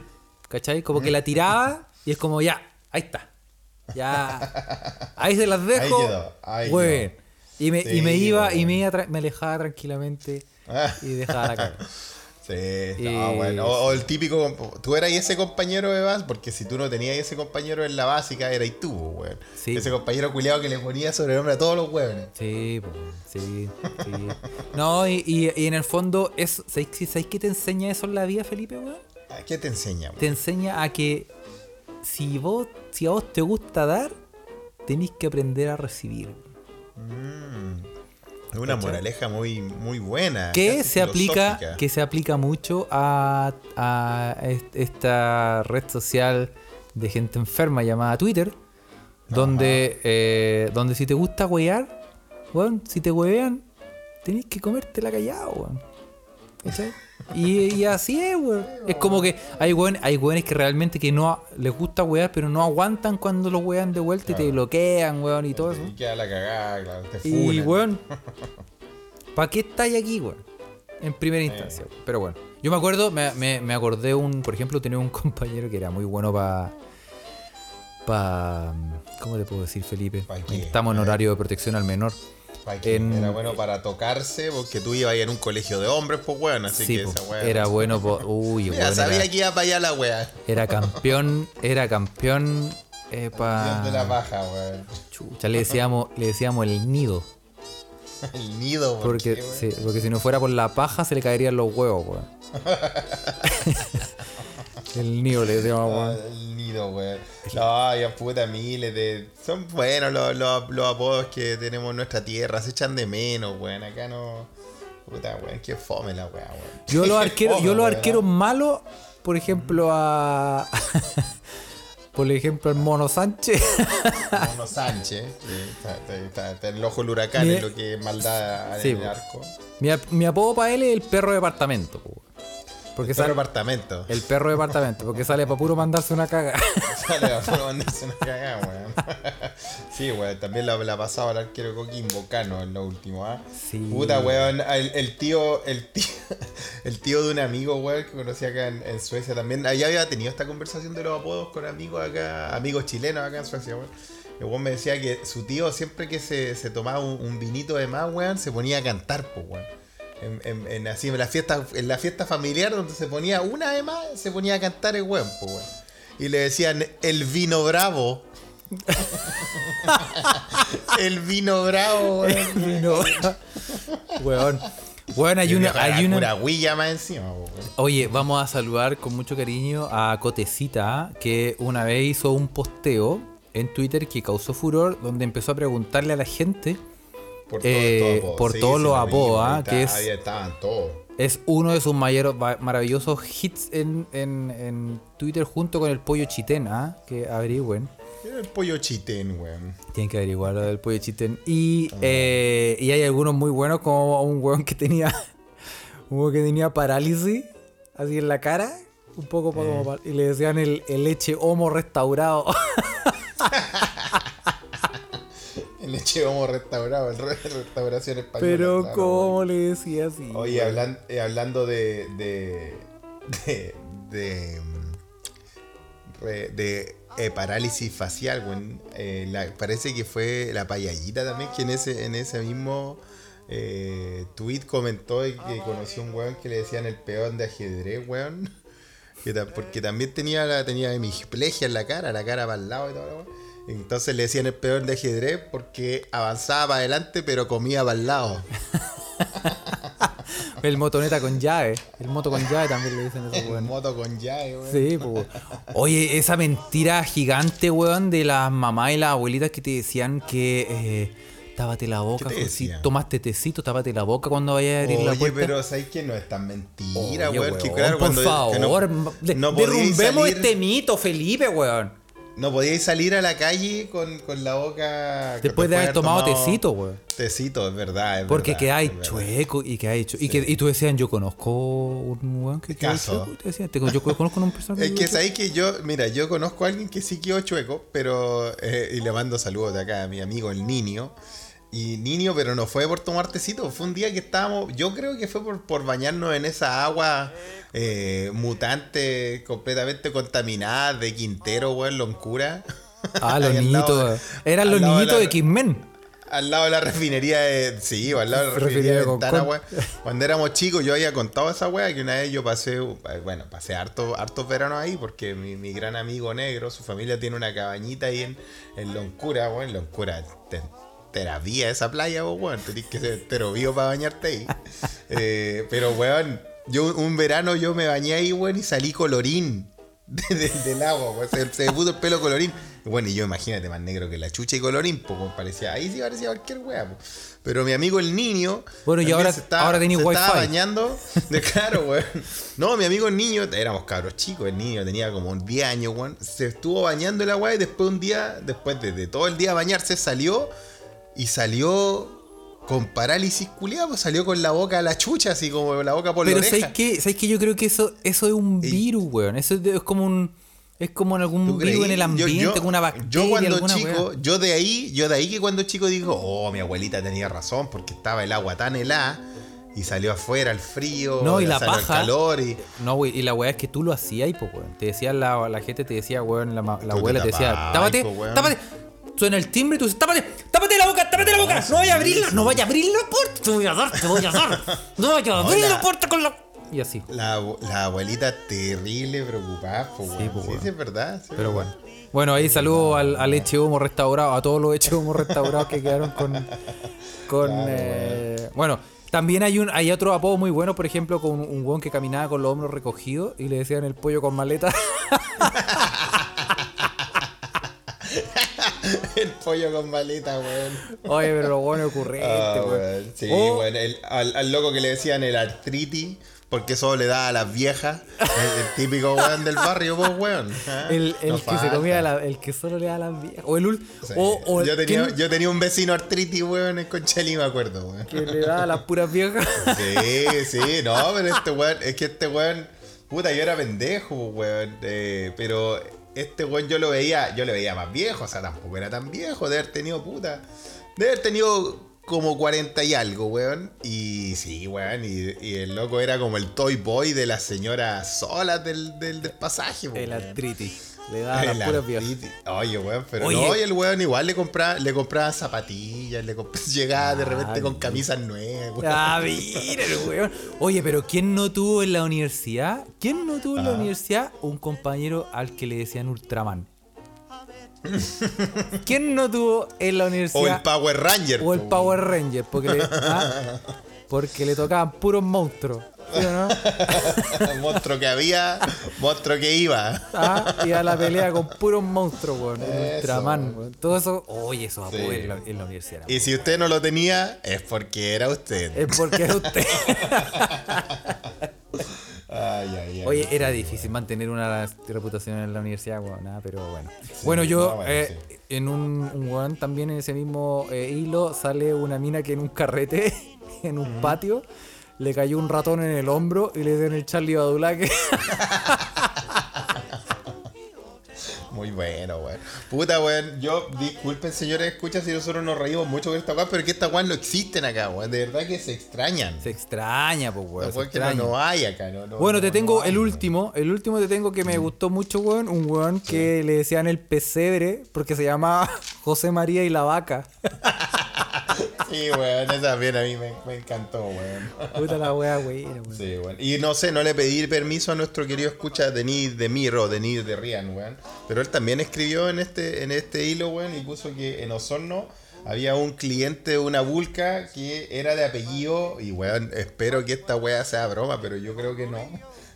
¿Cachai? Como que la tiraba y es como ya, ahí está. Ya. Ahí se las dejo. Ahí quedó, ahí weón. quedó. Y me, y me iba y me, iba me alejaba tranquilamente Ah. y dejaba la cara. Sí, Y- no, bueno. O, o el típico, tú eras ese compañero de base, porque si tú no tenías ese compañero en la básica, eras tú, weón. Sí. Ese compañero culiado que le ponía sobrenombre a todos los weones. Sí, pues, sí, sí. No, y, y- y en el fondo, es, ¿sabéis, qué- sabéis qué te enseña eso en la vida, Felipe, weón? ¿A ¿Qué te enseña, Te enseña a que si vos, si a vos te gusta dar, tenéis que aprender a recibir. Es una moraleja muy, muy buena. Que se aplica, que se aplica mucho a, a est- esta red social de gente enferma llamada Twitter. Donde, eh, donde si te gusta huear, weón, si te huevean, tenés que comértela callado, weón. ¿Cachai? Y, y así es, weón. Es como que hay weones, hay weones que realmente que no les gusta wear, pero no aguantan cuando los wean de vuelta y te bloquean, weón, y todo eso. Y queda la cagada, claro, te Y, weón, ¿para qué estáis aquí, weón? En primera instancia. weón. Pero bueno, yo me acuerdo, me, me, me acordé un, por ejemplo, tenía un compañero que era muy bueno para... Pa, ¿Cómo le puedo decir, Felipe? Estamos en horario de protección al menor. En- Era bueno para tocarse, porque tú ibas a ir en un colegio de hombres, pues weón, así Sí, que po, esa weá. era bueno. po- Uy, weón, sabía era, que iba para allá la weá. era campeón, era campeón eh, pa- de la paja, weón. Chucha, le decíamos, le decíamos el nido. El nido, ¿por Porque, qué, weón? sí, porque si no fuera por la paja se le caerían los huevos, weón. el nido le decíamos, Ah, weón. el nido, weón. No, ya puta, miles de. Son buenos los, los, los apodos que tenemos en nuestra tierra. Se echan de menos, weón. Acá no. Puta, weón, qué fome la weón. Yo los arqueros, fome, yo los arqueros malos, por ejemplo, a. por ejemplo, al Mono Sánchez. Mono Sánchez. está, está- está- está en el ojo del huracán, Mira- es lo que maldad en Sí, el po. arco. mi, ap- mi apodo para él es el perro de departamento, weón. Porque Está sale, apartamento. el perro de departamento, porque sale para puro mandarse una caga. Sale a puro mandarse una cagada, weón. Sí, weón, también la, la pasaba al arquero Coquimbo Cano en lo último, ¿ah? Sí. Puta, weón, el, el tío, el tío, el tío de un amigo, weón, que conocí acá en, en Suecia también, allá había tenido esta conversación de los apodos con amigos acá, amigos chilenos acá en Suecia, weón. El weón me decía que su tío siempre que se, se tomaba un, un vinito de más, weón, se ponía a cantar, pues, weón. En, en- en así, en la fiesta, en la fiesta familiar donde se ponía una de más, se ponía a cantar el weón, pues, weón. Y le decían el vino bravo. el vino bravo, weón. No. weón. Weón, hay el una, hay una, pura guilla más encima, po, weón. Oye, vamos a saludar con mucho cariño a Cotecita, que una vez hizo un posteo en Twitter que causó furor, donde empezó a preguntarle a la gente. Por, Eh, apodos. por todos los vimos, ah, ahí que es- ahí estaban todos. Es uno de sus mayores, ma- maravillosos hits en, en- en Twitter junto con el pollo chitén, ¿ah? que averigüen. El pollo chitén, weón. Tienen que averiguar lo del pollo chitén. Y, eh, y hay algunos muy buenos, como un weón que tenía. Un weón que tenía parálisis, así en la cara. Un poco como pa- Y le decían el, el leche homo restaurado. Leche homo restaurado, el restauración española. Pero, claro, ¿cómo weón. le decía así? Oye, hablan- eh, hablando de. de. de. de, eh, parálisis facial, weón. Eh, la- parece que fue la payallita también, que en ese, en ese mismo. Eh, tweet comentó que conoció un weón que le decían el peón de ajedrez, weón. Que porque también tenía la tenía hemiplegia en la cara, la cara para el lado y todo. weá. Entonces le decían el peón de ajedrez porque avanzaba para adelante pero comía para el lado. El motoneta con llave. El moto con llave también le dicen En weones. moto con llave, weón. Sí, pues. Oye, esa mentira gigante, weón, de las mamás y las abuelitas que te decían que eh, tápate la boca, decía? tomaste tecito, tápate la boca cuando vayas a abrir la Oye, puerta. pero ¿sabes que no es tan mentira, Oye, weón? Que weón, claro, por cuando que no- favor, no derrumbemos salir- este mito, Felipe, weón. No podíais salir a la calle con, con la boca. Después de haber tomado tecito, weón. Tecito, es verdad. Es Porque quedáis verdad. chueco y quedáis chu- y, que, y tú decían, yo conozco un weón que quedó chueco. Te decían, te- yo conozco a un persona Es que sabéis que yo, mira, yo conozco a alguien que sí quedó chueco, pero. eh, y le mando saludos de acá a mi amigo el niño. Y niño, pero no fue por tomar tecito, fue un día que estábamos. Yo creo que fue por, por bañarnos en esa agua eh, mutante, completamente contaminada de Quintero, weón, loncura. Ah, los niñitos. Eran los niñitos la- de. Al lado de la refinería de. Sí, al lado de la Refinería de Ventana, weón. Cuando éramos chicos, yo había contado esa weá que una vez yo pasé. Bueno, pasé harto, hartos veranos ahí porque mi, mi gran amigo negro, su familia tiene una cabañita ahí en, en Loncura, weón. Loncura, te, te la vía esa playa, vos, weón. Tenés que ser entero vivo para bañarte ahí. Eh, pero, weón, yo un- verano yo me bañé ahí, weón, y salí colorín. de- de- del agua, weón. Se, se me puso el pelo colorín. Bueno, y yo imagínate más negro que la chucha y colorín, pues parecía, ahí sí parecía cualquier weá. Pero mi amigo el niño. Bueno, y ahora- se estaba- ahora se estaba bañando. De claro, weón. No, mi amigo el niño, éramos cabros chicos, el niño tenía como 10 años, weón. Se estuvo bañando la weá y después un día, después de, de todo el día bañarse, salió y salió con parálisis culiada, pues salió con la boca a la chucha, así como la boca por la Pero oreja. ¿sabes qué? ¿Sabes qué? Yo creo que eso, eso es un Y- virus, weón. Eso es, es como un. Es como en algún ¿Tú virus en el Yo- ambiente, yo, con una bacteria. Yo cuando alguna chico, yo de ahí, yo de ahí que cuando chico digo, oh, mi abuelita tenía razón, porque estaba el agua tan helada y salió afuera el frío, No, y la paja. el calor y. No, güey, y la weá es que tú lo hacías, pues, weón. Te decía la, la gente, te decía, weón, la, la te abuela te decía, tápate, po, tápate. Suena el timbre y tú dices, tápate, tápate la boca, tápate la boca. No vaya a abrirla, no vaya a abrir la puerta. Te voy a dar, te voy a dar. No vaya a abrir la puerta con la. Y así. La, abu- la abuelita terrible, preocupada, po, Sí, sí, sí, es verdad. sí, Pero bueno. Bueno, ahí saludo al, al Eche Humo restaurado, a todos los Eche Humo restaurados que quedaron con. con Claro, eh, bueno, también hay un hay otro apodo muy bueno, por ejemplo, con un, un que caminaba con los hombros recogidos y le decían el pollo con maleta. el pollo con maleta, weón. Oye, pero lo bueno ocurrente, Ah, weón. Sí, O- weón. El- al, al loco que le decían el artritis, porque eso le da a las viejas. el, el típico weón del barrio, vos, weón. Ah, El, el no que se comía la- el que solo le da a las viejas. O el ul- Sí. o, o el yo, tenía, yo tenía un vecino artritis, weón, en Conchelí, me acuerdo, weón. que le da a las puras viejas. Sí, sí, no, pero este weón, es que este weón, puta, yo era pendejo, weón, eh, pero este weón yo lo veía, yo le veía más viejo, o sea, tampoco era tan viejo, de haber tenido, puta, de haber tenido como 40 y algo, weón, y sí, weón, y, y el loco era como el toy boy de las señoras solas del, del, del pasaje, El weón. artritis. Le da a las puras. Oye, weón, pero Oye. no, y el weón igual le compraba, le compraba zapatillas, le compraba, llegaba de repente Ah, con camisas nuevas, weón. Ah, mira el weón. Oye, pero ¿quién no tuvo en la universidad? ¿Quién no tuvo en la Ah. universidad un compañero al que le decían Ultraman? ¿Quién no tuvo en la O universidad el Power Ranger. o el po, Power Ranger? Porque le, ah, porque le tocaban puros monstruos. ¿Sí o no? weón. monstruo que había, monstruo que iba. Ah, y a la pelea con puros monstruos, weón. Ultraman, weón. Todo eso, oye, eso apoyo Sí. en, la, en la universidad. Y si usted no lo tenía, es porque era usted. Es porque era usted. Ay, ay, ay. Oye, era difícil mantener una reputación en la universidad, weón, nada, pero bueno. bueno, yo, no, bueno, eh, sí. en un, un weón también en ese mismo eh, hilo sale una mina que en un carrete, en un patio, le cayó un ratón en el hombro y le dieron el Charlie Badulaque. Muy bueno, weón. Puta, weón. Yo, disculpen, señores, escucha si nosotros nos reímos mucho con esta weón, pero que estas weón no existen acá, weón. De verdad que se extrañan. se extraña, pues, weón. No, extraña. no hay acá, no, no- Bueno, te tengo hay, el último. El último te tengo que me gustó mucho, weón. Un weón que le decían el pesebre porque se llamaba José María y la vaca. Sí, weón, esa también a mí me, me encantó, weón. Puta la wea, weón. Sí, weón. Y no sé, no le pedí permiso a nuestro querido escucha Denis de Miro, Denis de Rian, weón. Pero él también escribió en este, en este hilo, weón, y puso que en Osorno había un cliente de una vulca que era de apellido, y weón, espero que esta wea sea broma, pero yo creo que no.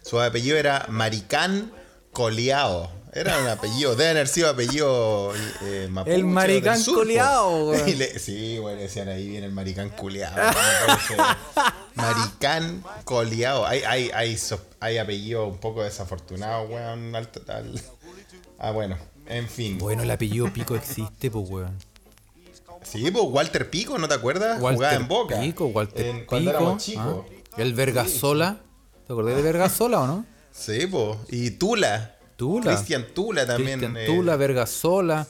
Su apellido era Maricán Coleado. Era un apellido, deben haber sido apellido eh, mapuche El maricán sur, po. coleado, weón. Y le- Sí, güey, decían ahí viene el maricán culeado. maricán coleado. Hay, hay, hay, hay apellidos un poco desafortunados, weón. al- al- Ah, bueno, en fin. Bueno, el apellido Pico existe, pues, weón. Sí, pues Walter Pico, ¿no te acuerdas? Jugaba Walter en Boca. Pico, Walter En- Pico. Cuando éramos chicos. ah, El Vergasola. ¿Te acordás de Vergasola o no? Sí, pues. Y Tula. Tula. Cristian Tula también. Cristian eh, Tula, Vergasola.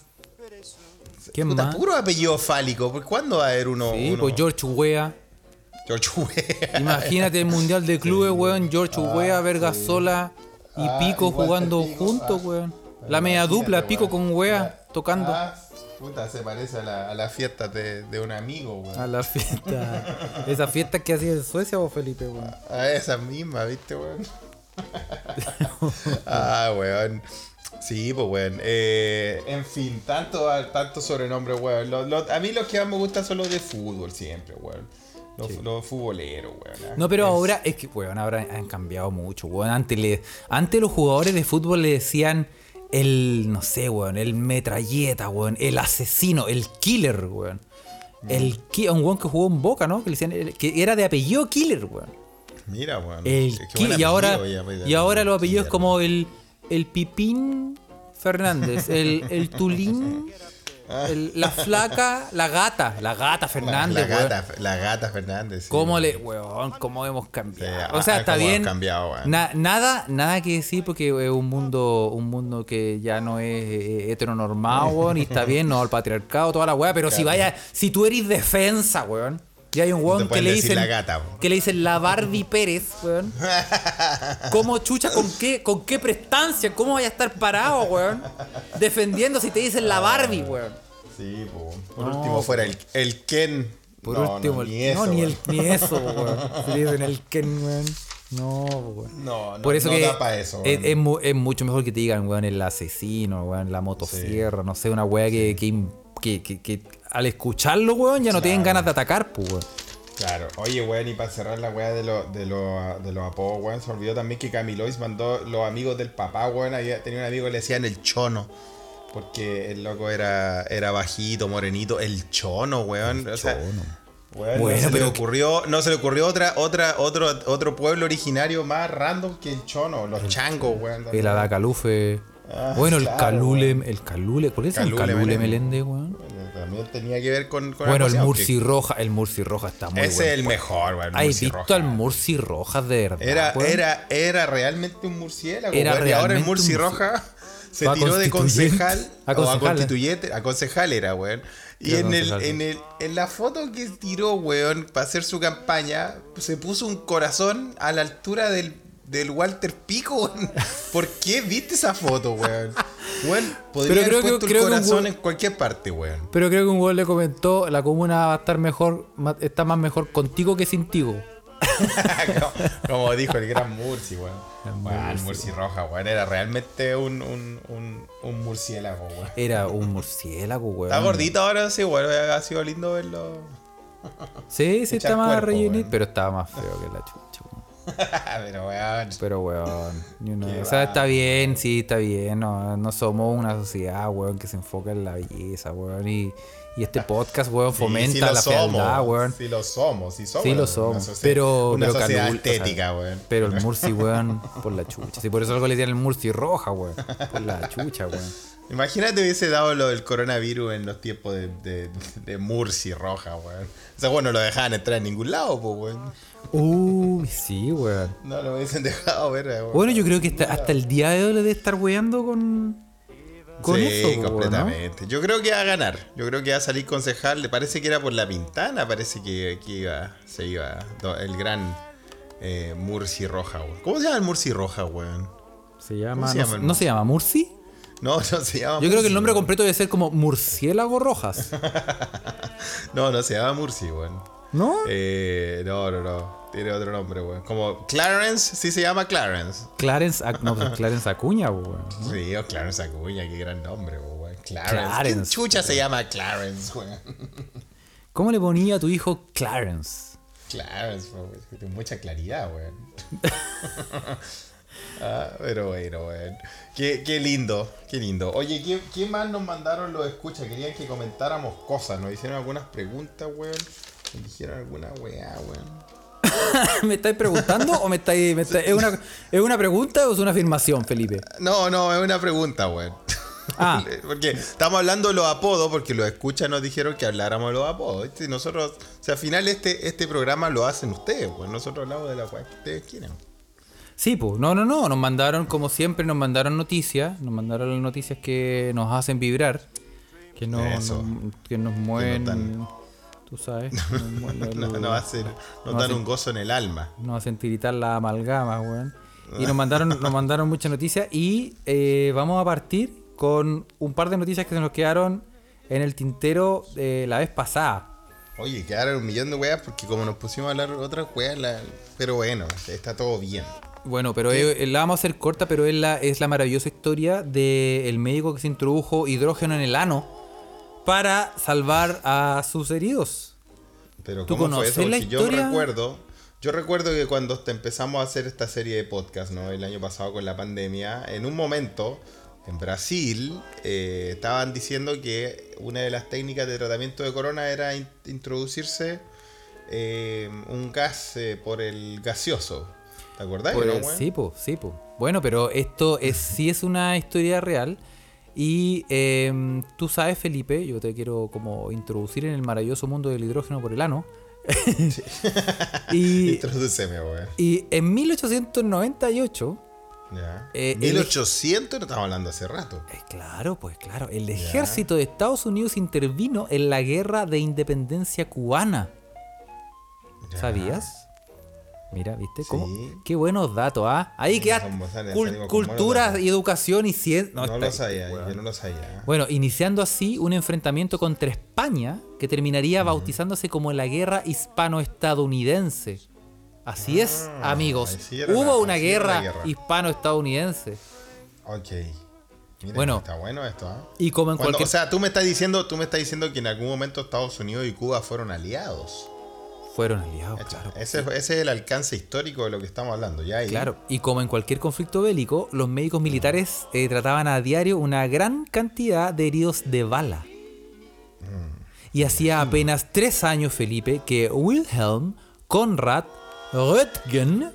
¿Quién Puta, más? puro apellido fálico. ¿Por ¿Cuándo va a haber uno? Sí, uno- pues George Weah. George Weah. Imagínate el mundial de clubes, weón. George Weah, Vergasola y Ah, Pico jugando Pico, juntos, ah. weón. La media dupla, Pico con tocando. Ah, puta, se parece a la, a la fiesta de, de un amigo, weón. A la fiesta. Esa fiesta que hacía en Suecia, vos, Felipe, weón. A esa misma, ¿viste, weón? Ah, weón. Sí, pues, weón. Eh, en fin, tanto, tanto sobrenombre, weón. Lo- lo- a mí los que más me gustan son los de fútbol siempre, weón. Los, los futboleros, weón. No, pero Es- ahora es que, weón, ahora han cambiado mucho, weón. Antes, le, antes los jugadores de fútbol le decían el, no sé, weón, el metralleta, weón, el asesino, el killer, weón. El ki- un weón que jugó en Boca, ¿no? Que, le decían, que era de apellido killer, weón. Mira, weón. El Qué y ahora, ya, y ahora los apellidos como el, el Pipín Fernández, el, el Tulín, el- la flaca, la gata, la gata Fernández, la gata, la gata Fernández. sí, ¿Cómo le, weón, cómo hemos cambiado? Sí, o sea, ah, está bien. cambiado, na- nada, nada que decir porque es un mundo, un mundo que ya no es eh, heteronormado, weón, y está bien, no al patriarcado, toda la weá, pero si vaya, si tú eres defensa, weón, y hay un weón que le dicen la gata, que le dicen la Barbie Pérez, weón. ¿Cómo chucha, con qué, con qué prestancia? ¿Cómo vaya a estar parado, weón? Defendiendo si te dicen la Barbie, weón. Sí, po. por No, último fuera el, el Ken. Por No, último, no, el- ni eso, no, ni, el, ni eso, weón. Si le dicen el Ken, weón. No, weón. No, no, Por eso no que da pa' eso, es, weón. es es mucho mejor que te digan, weón, el asesino, weón, la motosierra, no sé, una weá que, que, que, que- que al escucharlo, weón, ya no tienen ganas de atacar, pues, weón. Claro, oye, weón, y para cerrar la weá de, lo- de, lo- de los apodos, weón, se olvidó también que Camilois mandó los amigos del papá, weón, había, tenía un amigo que le decían el chono. Porque el loco era, era bajito, morenito, el chono, weón. o sea, weón, Bueno, no se pero le ocurrió, no se le ocurrió otra, otra, otro, otro pueblo originario más random que el chono, los changos, weón. El Adacalufe. Ah, bueno, el claro, Calule, weón. el Calule, ¿por qué es el Calule Calule. Meléndez, weón? Bueno, También tenía que ver con, con Bueno, el Murci Roja, el Murci Roja está muy Ese bueno. es el mejor, weón. ¿Has visto Roja. al Murci Rojas de verdad? Era, weón? era, era realmente un murciélago. Era weón, y ahora el Murci Roja se tiró de concejal A o a concejal. constituyente, a concejal era, weón. Y en, el, concejal, en, el, en la foto que tiró, weón, para hacer su campaña, se puso un corazón a la altura del, del Walter Pico, weón. ¿Por qué viste esa foto, weón? Weón, podría Pero creo haber que- puesto que el corazón en cualquier parte, weón. Pero creo que un weón le comentó, la comuna va a estar mejor, está más mejor contigo que sin tigo. como, como dijo el gran Murci, weón. Weón, el Murci Roja, weón. Era realmente un, un, un, un murciélago, weón. Era un murciélago, weón. Está gordito ahora, sí, weón. Ha sido lindo verlo. Sí, sí, está más rellenito, pero estaba más feo que la weón. Pero, weón. Pero, weón. you know, Qué o sea, está bien, sí, está bien. No, no somos una sociedad, weón, que se enfoca en la belleza, weón. Y, y este podcast, weón, fomenta sí la somos, fealdad, weón. Sí lo somos, sí somos. Sí lo somos, pero, Una pero sociedad Calul- o sea, estética, weón. Pero el Murci, weón, por la chucha. Sí, por eso algo le tienen el Murci roja, weón. Por la chucha, weón. Imagínate hubiese dado lo del coronavirus en los tiempos de, de, de Murci Roja, weón. O sea, bueno, no lo dejaban entrar en ningún lado, pues, weón. Uy, sí, weón. No lo hubiesen dejado ver, weón. Bueno, yo creo que hasta, hasta el día de hoy le debe estar weando con. Con sí, eso, po, ¿no? completamente. Yo creo que va a ganar. Yo creo que va a salir concejal. Le parece que era por la pintana. Parece que, que iba, se iba el gran eh, Murci Roja, weón. ¿Cómo se llama el Murci Roja, weón? Se llama. ¿Cómo se no, llama el ¿no se llama Murci? No, no se llama Yo creo que el nombre completo debe ser como Murciélago Rojas. No, no se llama Murci, weón. ¿No? Eh, no, no, no. Tiene otro nombre, weón. Como Clarence, sí se llama Clarence. Clarence, Ac- no, pues Clarence Acuña, weón. Sí, o Clarence Acuña, qué gran nombre, weón. Clarence. Clarence. ¿Quién chucha se llama Clarence, weón? ¿Cómo le ponía a tu hijo Clarence? Clarence, weón. Tiene mucha claridad, weón. Ah, pero bueno, weón. Qué, qué lindo, qué lindo. Oye, ¿qué, qué más nos mandaron los escuchas? Querían que comentáramos cosas, nos hicieron algunas preguntas, weón. Nos dijeron alguna weá, weón. ¿Me estáis preguntando o me estáis.? me estáis- ¿es, una, ¿Es una pregunta o es una afirmación, Felipe? No, no, es una pregunta, weón. Ah. Porque estamos hablando de los apodos, porque los escuchas nos dijeron que habláramos de los apodos. nosotros, o sea, al final este, este programa lo hacen ustedes, pues nosotros hablamos de la weá que ustedes quieran. Sí, pues, no, no, no, nos mandaron, como siempre, nos mandaron noticias, nos mandaron las noticias que nos hacen vibrar, que, no, nos- que nos mueven, tú sabes, nos, mueven- No, no hacen, nos no dan un gozo en el alma. nos hacen tiritar la amalgama, weón. Y nos mandaron, nos mandaron muchas noticias y eh, vamos a partir con un par de noticias que se nos quedaron en el tintero eh, la vez pasada. Oye, quedaron un millón de weas porque como nos pusimos a hablar otras weas, la- pero bueno, está todo bien. Bueno, pero la vamos a hacer corta, pero es la, es la maravillosa historia del médico que se introdujo hidrógeno en el ano para salvar a sus heridos. Pero ¿Tú ¿cómo fue eso? la yo recuerdo, yo recuerdo que cuando empezamos a hacer esta serie de podcast, ¿no? El año pasado con la pandemia, en un momento en Brasil eh, estaban diciendo que una de las técnicas de tratamiento de corona era in- introducirse eh, un gas eh, por el gaseoso. ¿Te acordás? No, sí, pues, sí, pues. Bueno, pero esto es, sí es una historia real. Y em, tú sabes, Felipe, yo te quiero como introducir en el maravilloso mundo del hidrógeno por el ano. y, Introdúceme, weón. y en 1898, Ya. Eh, el- 1800 no estamos hablando hace rato. eh, claro, pues claro, el ejército de Estados Unidos intervino en la guerra de independencia cubana. Ya. ¿Sabías? Mira, ¿viste? ¿Cómo? Sí. Qué buenos datos, ¿ah? Ahí salimos cul- cultura y educación y ciencia. No, está lo sabía, yo no lo sabía. Bueno, iniciando así un enfrentamiento contra España que terminaría bautizándose como la Guerra Hispano-Estadounidense. Así es, Ah, amigos. así era la- Hubo una guerra, guerra. hispano-estadounidense. Ok. Mira, Bueno. está bueno esto, ¿ah? Y como en Cuando- cualquier... O sea, tú me estás diciendo, tú me estás diciendo que en algún momento Estados Unidos y Cuba fueron aliados. Fueron aliados, claro. ese, ese es el alcance histórico de lo que estamos hablando. Ya ahí. Claro, y como en cualquier conflicto bélico, los médicos militares eh, trataban a diario una gran cantidad de heridos de bala. Y hacía apenas tres años, Felipe, que Wilhelm Conrad Röntgen,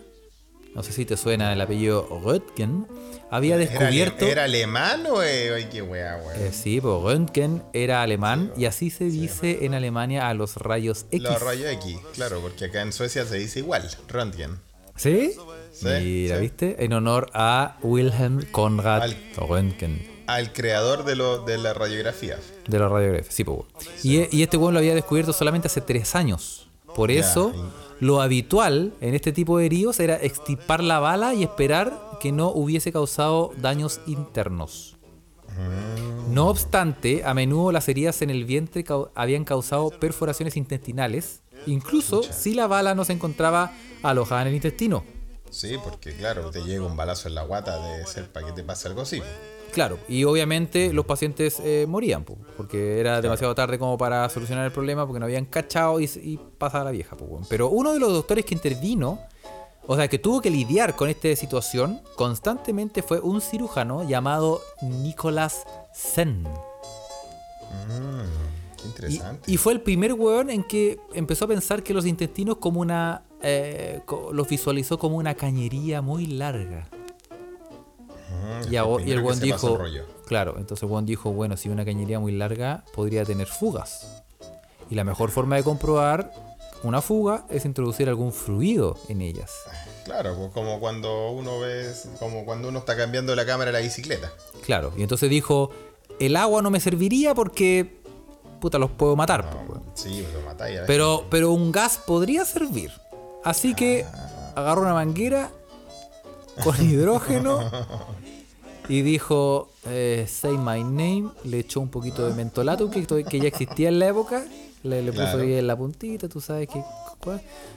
no sé si te suena el apellido Röntgen, había ¿Era, descubierto... ¿Era alemán o eh, qué wea, wea? Eh, sí, pues Röntgen era alemán y así se dice en Alemania a los rayos X. Los rayos X, claro, porque acá en Suecia se dice igual, Röntgen. ¿Sí? Sí, Mira. ¿viste? En honor a Wilhelm Conrad Al- Röntgen. Al creador de, lo, de la radiografía. De la radiografía, sí, pues. Y, y este weón lo había descubierto solamente hace tres años. Por eso, lo habitual en este tipo de heridos era extirpar la bala y esperar que no hubiese causado daños internos. No obstante, a menudo las heridas en el vientre habían causado perforaciones intestinales, incluso si la bala no se encontraba alojada en el intestino. Sí, porque claro, te llega un balazo en la guata, debe ser para que te pase algo así. Claro, y obviamente los pacientes eh, morían, po, porque era demasiado tarde como para solucionar el problema, porque no habían cachado y, y pasaba la vieja. po. Pero uno de los doctores que intervino, o sea, que tuvo que lidiar con esta situación constantemente fue un cirujano llamado Nicolás. Qué Y, interesante. y fue el primer weón en que empezó a pensar que los intestinos como una... eh, los visualizó como una cañería muy larga. Mm, Y, a- fue y el weón dijo, el claro, entonces el weón dijo, bueno, si una cañería muy larga podría tener fugas. Y la mejor forma de comprobar una fuga es introducir algún fluido en ellas. Claro, pues como cuando uno ve, como cuando uno está cambiando la cámara de la bicicleta. Claro, y entonces dijo, el agua no me serviría porque, puta, los puedo matar. po, weón. Sí, pues lo matáis a Pero, pero un gas podría servir. Así que agarró una manguera con hidrógeno y dijo, eh, say my name, le echó un poquito de mentolato que, que ya existía en la época, le, le puso Claro. ahí en la puntita, tú sabes que...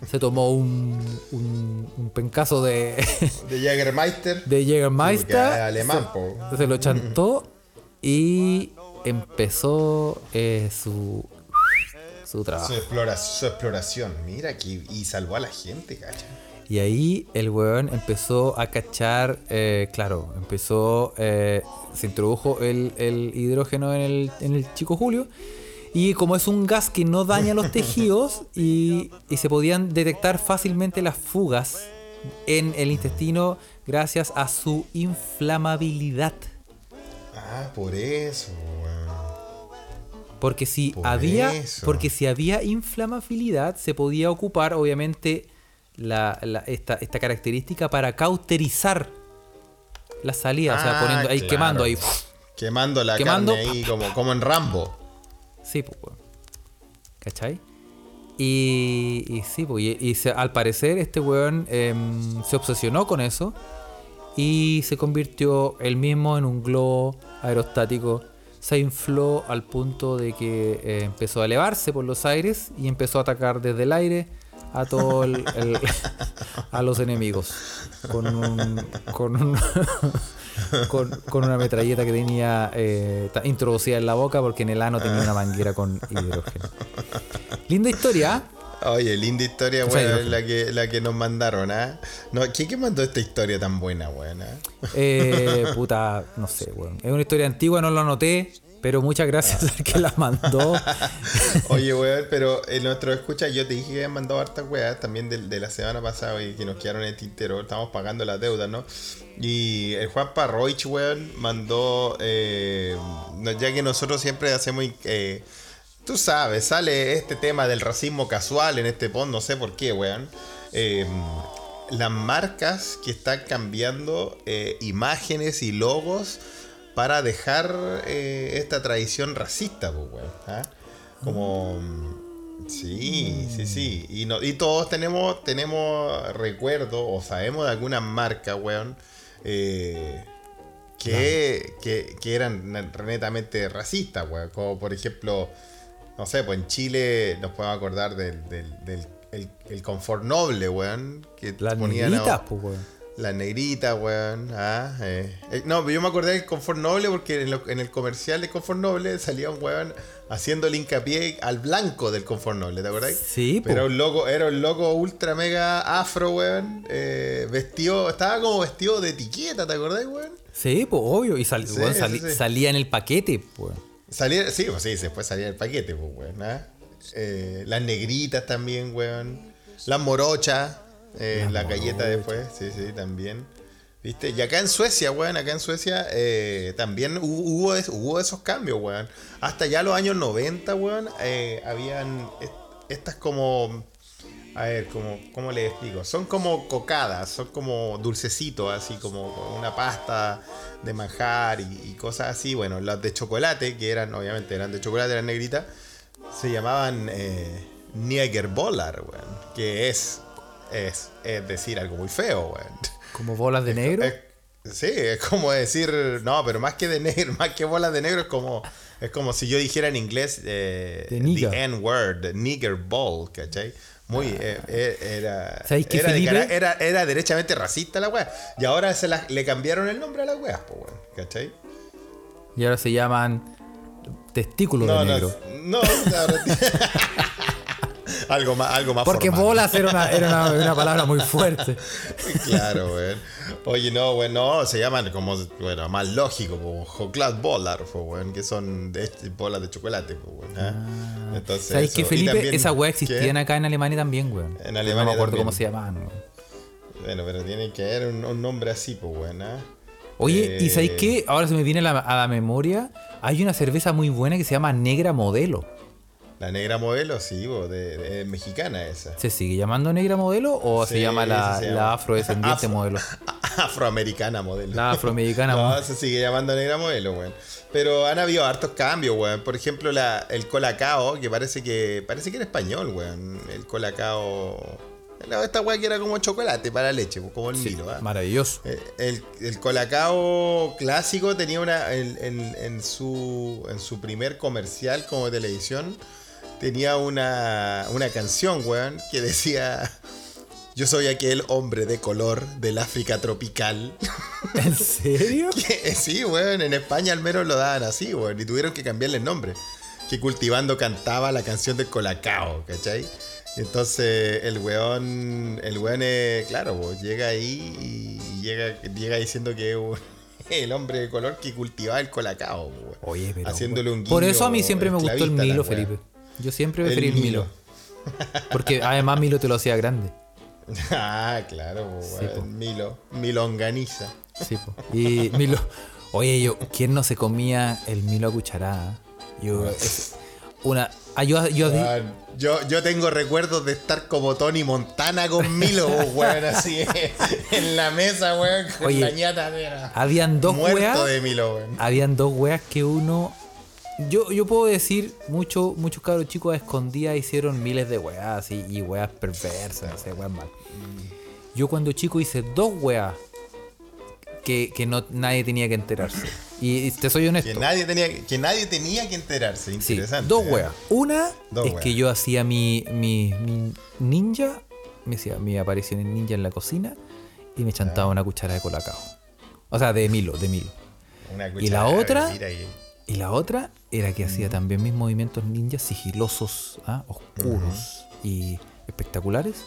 Se tomó un, un, un pencazo de, De Jägermeister. de Jägermeister, alemán, se, se lo chantó y empezó eh, su, su trabajo. Su, explora- su exploración. Mira, que, y salvó a la gente, cacha. Y ahí el weón empezó a cachar, eh, claro, empezó, eh, se introdujo el, el hidrógeno en el, en el chico Julio. Y como es un gas que no daña los tejidos y, y se podían detectar fácilmente las fugas en el intestino gracias a su inflamabilidad. Ah, por eso. Porque si Por había, eso. porque si había inflamabilidad, se podía ocupar, obviamente, la, la- esta, esta característica para cauterizar la salida, o sea, Ah, poniendo ahí claro. quemando ahí. Quemando la Quemando, carne ahí como, como en Rambo. Sí, pues, weón. ¿Cachai? Y, y sí, pues, y, se- al parecer este weón em, se obsesionó con eso y se convirtió él mismo en un globo aerostático. Se infló al punto de que eh, empezó a elevarse por los aires y empezó a atacar desde el aire a todo el, el- a los enemigos con un, con, un- con, con una metralleta que tenía eh, introducida en la boca porque en el ano tenía una manguera con hidrógeno. Linda historia, ¿ah? Oye, linda historia, weón, hidrógeno. la que, la que nos mandaron, ¿ah? No, ¿quién, quién mandó esta historia tan buena, weón? ah? Eh, puta, no sé, weón. Es una historia antigua, no lo anoté, pero muchas gracias al que la mandó. Oye, weón, pero en nuestro escucha yo te dije que habían mandado hartas weas también de, la semana pasada y que nos quedaron en el tintero. Estamos pagando las deudas, ¿no? Y el Juan Parroich, weón, mandó. eh, ya que nosotros siempre hacemos. eh, tú sabes, sale este tema del racismo casual en este pod, no sé por qué, weón. Eh, las marcas que están cambiando eh, imágenes y logos para dejar eh, esta tradición racista, pues, weón. ¿ah? Como. mm, Sí, sí, sí. Y, no, y todos tenemos, tenemos recuerdo o sabemos de algunas marcas, weón, eh, que, que, que eran netamente racistas, weón. Como por ejemplo, no sé, pues en Chile nos podemos acordar del, del, del el, el confort noble, weón. Que Las ponían a- negritas, pues, weón. La negrita, weón. Ah, eh. Eh, no, yo me acordé del Confort Noble porque en, lo- en el comercial de Confort Noble salía un weón haciendo el hincapié al blanco del Confort Noble, ¿te acordás? Sí. Pero era un loco, era un loco ultra mega afro, weón. eh, vestido, estaba como vestido de etiqueta, ¿te acordás, weón? Sí, pues obvio. Y sal- Sí, weón, sí, sali- sí. salía en el paquete, pues. Salía, sí, pues sí, después salía el paquete, pues, weón. ¿ah? Eh, las negritas también, weón. Las morochas, eh, la galleta después, sí, sí, también. ¿Viste? Y acá en Suecia, weón, acá en Suecia eh, también hu- hubo, hubo esos cambios, weón. Hasta ya los años 90, weón, eh, habían est- estas como... A ver, como, ¿cómo les explico? Son como cocadas, son como dulcecitos, así como una pasta de manjar y, y cosas así. Bueno, las de chocolate, que eran, obviamente, eran de chocolate, eran negritas, se llamaban eh, Niegerbollar, weón. Que es, es, es decir, algo muy feo, weón. Como bolas de negro. Es- sí, es como decir, no, pero más que de negro, más que bolas de negro es como, es como si yo dijera en inglés eh, the N-word, nigger ball, ¿cachai? Muy, eh, eh, era, ¿Sabéis qué, era, de era, era derechamente racista la wea. Y ahora se la- le cambiaron el nombre a la wea, pues, weón, ¿cachai? Y ahora se llaman testículos No, de no, negro. no, ahora- algo más, algo más Porque formal. bolas era una, era una, una palabra muy fuerte. Claro, weón. Oye, no, weón, no, se llaman como, bueno, más lógico, como bollar, pues, weón, que son de este- bolas de chocolate, pues, weón. ¿ah? Entonces, ¿Sabéis eso. que Felipe? también- Esas weas ¿qué? existían acá en Alemania también, weón. En No Alemania me acuerdo también. cómo se llamaban, weón. Bueno, pero tiene que haber un, un nombre así, pues, weón, ¿ah? Oye, ¿y Eh, sabéis qué? Ahora se me viene a la, a la memoria. Hay una cerveza muy buena que se llama Negra Modelo. La negra modelo, sí, bo, de, de- mexicana esa. ¿Se sigue llamando Negra Modelo o se llama la, se la llama. afrodescendiente Afro- modelo? Afroamericana modelo. La afroamericana No, modelo. se sigue llamando negra modelo, weón. Pero han habido hartos cambios, weón. Por ejemplo, la, el colacao, que parece que parece que era español, weón. El colacao... la- Esta weá que era como chocolate para leche, como el Sí, Milo, ¿ah? maravilloso. Eh, El, el colacao clásico tenía una. En, en- en su, en su primer comercial como de televisión, tenía una, una canción, weón, que decía. Yo soy aquel hombre de color del África tropical. ¿En serio? Que, sí, weón, en España al menos lo daban así, weón, y tuvieron que cambiarle el nombre. Que cultivando cantaba la canción del colacao, ¿cachai? Entonces el weón, el weón es, claro, po, llega ahí y llega, llega diciendo que es un- el hombre de color que cultivaba el colacao, weón. Oye, pero. Haciéndole un Por guiño eso a mí siempre me gustó el Milo. Felipe. Yo siempre El preferí el Milo. Milo. Porque además Milo te lo hacía grande. Ah, claro, Sí, po. Milo, milonganiza. Sí, po. Y Milo. Oye, yo, ¿quién no se comía el Milo a cucharada? Yo. es- una. ah, yo, yo- Yo, yo tengo recuerdos de estar como Tony Montana con Milo, weón, así en la mesa, weón, con Oye, la ñata habían dos Muerto weas. de Milo, weón. Habían dos weas que uno. Yo, yo puedo decir, mucho, muchos cabros chicos a escondidas hicieron miles de weas así, y weas perversas, no sé, weas mal. Yo cuando chico hice dos weas que, que no, nadie tenía que enterarse. Y, y te soy honesto. Que nadie tenía, que nadie tenía que enterarse. Sí, Interesante. dos ¿eh? weas. Una Dos es weas. que yo hacía mi, mi, mi ninja, me hacía mi aparición en ninja en la cocina y me chantaba una cuchara de colacao. O sea, de Milo, de Milo. Una Y la otra-. Y la otra era que hacía también mis movimientos ninja sigilosos, ¿ah? oscuros y espectaculares.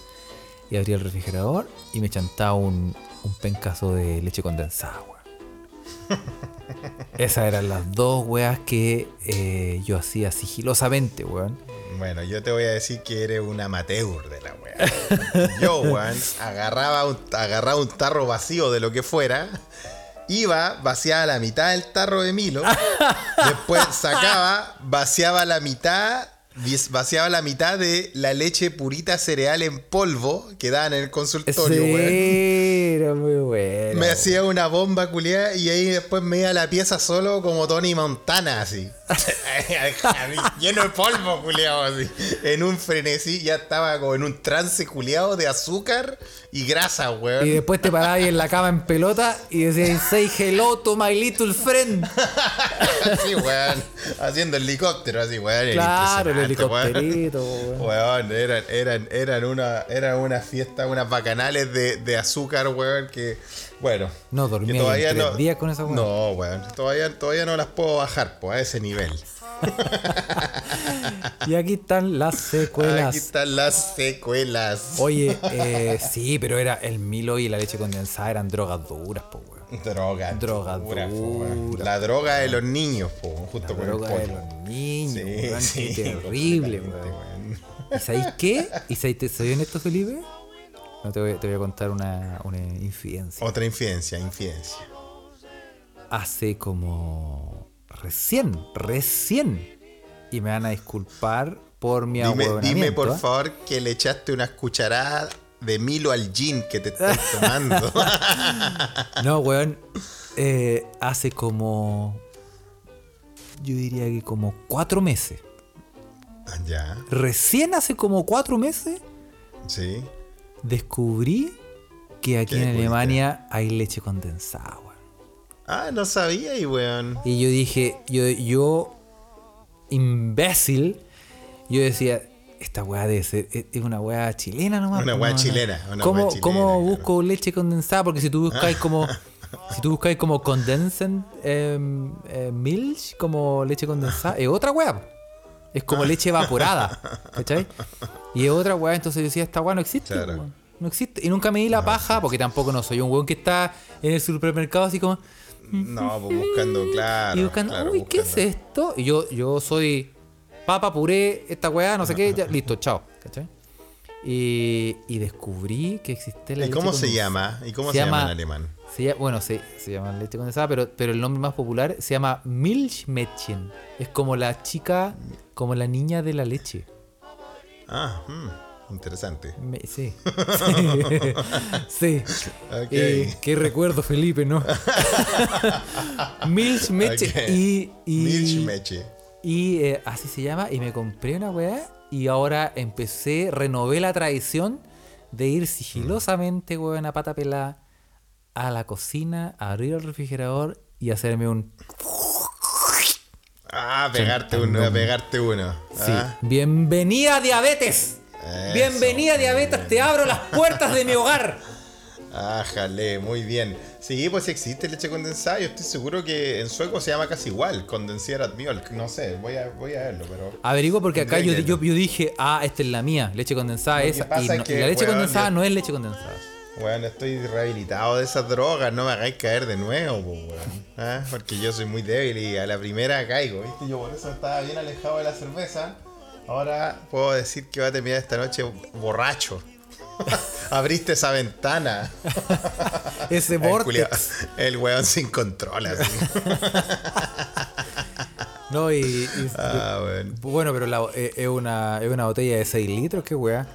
Y abría el refrigerador y me chantaba un, un pencazo de leche condensada, weón. Esas eran las dos weas que eh, yo hacía sigilosamente, weón. Bueno, yo te voy a decir que eres un amateur de la wea. Yo, weón, agarraba un, agarraba un tarro vacío de lo que fuera, iba, vaciaba la mitad del tarro de Milo, después sacaba, vaciaba la mitad, vaciaba la mitad de la leche purita cereal en polvo que daban en el consultorio, weón. Sí, era muy bueno. Me hacía una bomba culiada y ahí después me iba a la pieza solo como Tony Montana, así. Lleno de polvo, culiado, así. En un frenesí, ya estaba como en un trance culiado de azúcar y grasa, Y weón. después te parabas ahí en la cama en pelota y decías, say hello to my little friend. Así, weón. Haciendo helicóptero, así, weón. Claro, el helicópterito, weón. Weón, eran, eran, eran una, eran una fiesta, unas bacanales de, de azúcar, weón, que, bueno. No dormía todavía no, días con esa weón. No, weón, todavía, todavía no las puedo bajar, pues, a ese nivel. Y aquí están las secuelas. Aquí están las secuelas. Oye, eh, sí, pero era el Milo y la leche condensada eran drogas duras, po, weón. Droga. Droga dura, po, dura. La droga de los niños, po, justo La con droga el de los niños, Sí, weón, sí, qué terrible, weón. ¿Y sabéis qué? ¿Y sabéis, te soy honesto, Felipe? No te voy, te voy a contar una, una infidencia. Otra infidencia, infidencia. Hace como recién, recién. Y me van a disculpar por mi Dime, dime por ¿ah? favor que le echaste unas cucharadas de Milo al gin que te estás tomando. No, weón. eh, hace como. Yo diría que como cuatro meses. ya, Recién hace como cuatro meses sí. Descubrí que aquí ¿Qué en? Alemania hay leche condensada, weón. Ah, no sabía y weón. Y yo dije, yo, yo, imbécil, yo decía, esta weá debe ser, es una weá chilena nomás. Una pues, weá no, chilena, una ¿Cómo, chilena, cómo claro. busco leche condensada? Porque si tú buscáis como, si tú buscáis como condensed em, eh, milk, como leche condensada, es otra weá. Es como leche evaporada, ¿cachai? Y es otra weá, entonces yo decía, esta weá no existe, Claro. No existe. Y nunca me di la paja, porque tampoco no soy un weón que está en el supermercado así como, No, pues buscando, claro. y buscando, claro, uy, ¿qué es esto? Y yo, yo soy papa, puré, esta weá, no sé qué, ya, listo, chao. ¿Cachai? Y, y descubrí que existe la ¿Y leche cómo se llama? ¿Y cómo Se se, llama, llama- en alemán? Se bueno, se, se llama leche condensada, pero, pero el nombre más popular se llama Milchmädchen. Es como la chica, como la niña de la leche. Ah, mm, interesante. Me- sí. sí. Ok. Eh, qué recuerdo, Felipe, ¿no? Milchmädchen. Ok. Y, y, Milchmeche. Y eh, así se llama. Y me compré una weá. Y ahora empecé, renové la tradición de ir sigilosamente, weón, a pata pelada a la cocina, a abrir el refrigerador y hacerme un. Ah, pegarte uno, pegarte uno. Sí. Ah, Bienvenida, diabetes. Eso, Bienvenida, diabetes. Te abro las puertas de mi hogar. Ájale, muy bien. Sí, pues existe leche condensada. Yo estoy seguro que en sueco se llama casi igual, condensada milk. No sé, voy a, voy a verlo, pero. Averiguo porque acá yo, yo, dije, ah, esta es la mía, leche condensada esa. Y, es que, y la leche condensada yo- no es leche condensada. Bueno, estoy rehabilitado de esas drogas, no me hagáis caer de nuevo, weón. ¿Ah? Porque yo soy muy débil y a la primera caigo, ¿viste? Yo por eso estaba bien alejado de la cerveza. Ahora puedo decir que va a terminar esta noche borracho. Abriste esa ventana. Ese culiao- el weón sin control, así. No, y, y- Ah, bueno. bueno, pero la- eh, es, una, es una botella de 6 litros, qué weá.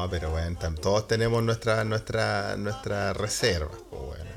No, pero bueno, todos tenemos nuestra, nuestra, nuestra reserva, pues bueno.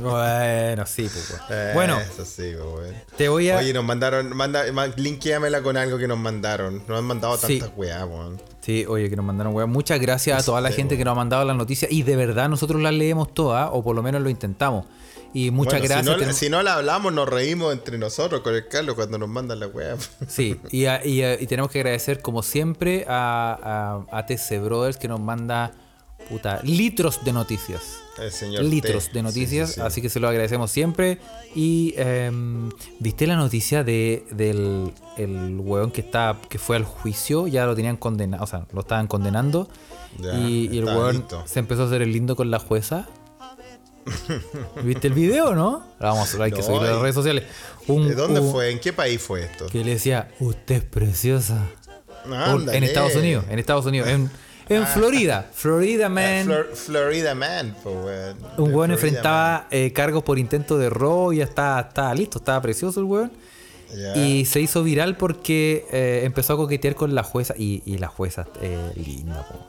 Bueno, sí, pues. Eh, Bueno, Eso sí, pues te voy a. Oye, nos mandaron, manda, linkéamela con algo que nos mandaron. Nos han mandado Sí. tantas weas, weón. Sí, oye, que nos mandaron weá. Muchas gracias a toda la Sí, gente que nos ha mandado las noticias. Y de verdad, nosotros las leemos todas, o por lo menos lo intentamos. Y muchas Bueno, gracias. Si no, tenemos- si no la hablamos, nos reímos entre nosotros con el Carlos cuando nos mandan la wea. Sí, y, a- y a- y tenemos que agradecer, como siempre, a, a, TC Brothers que nos manda puta, litros de noticias. El señor litros T. de noticias, Sí, sí, sí. así que se lo agradecemos siempre. Y em, viste la noticia de, del el weón que está, que fue al juicio, ya lo tenían condenado, o sea, lo estaban condenando. Ya, y, y el weón listo. se empezó a hacer el lindo con la jueza. ¿Viste el video, no? Vamos, hay que No, subirlo a las redes sociales. Un- ¿De dónde un- fue? ¿En qué país fue esto? Que le decía, usted es preciosa. Ándale. en Estados Unidos, en Estados Unidos, en, en Florida, Florida Ah, man. Flor- Florida Man, pues un weón enfrentaba eh, cargos por intento de robo y ya estaba, estaba listo, estaba precioso el weón. Y se hizo viral porque eh, empezó a coquetear con la jueza y, y la jueza eh, linda, po.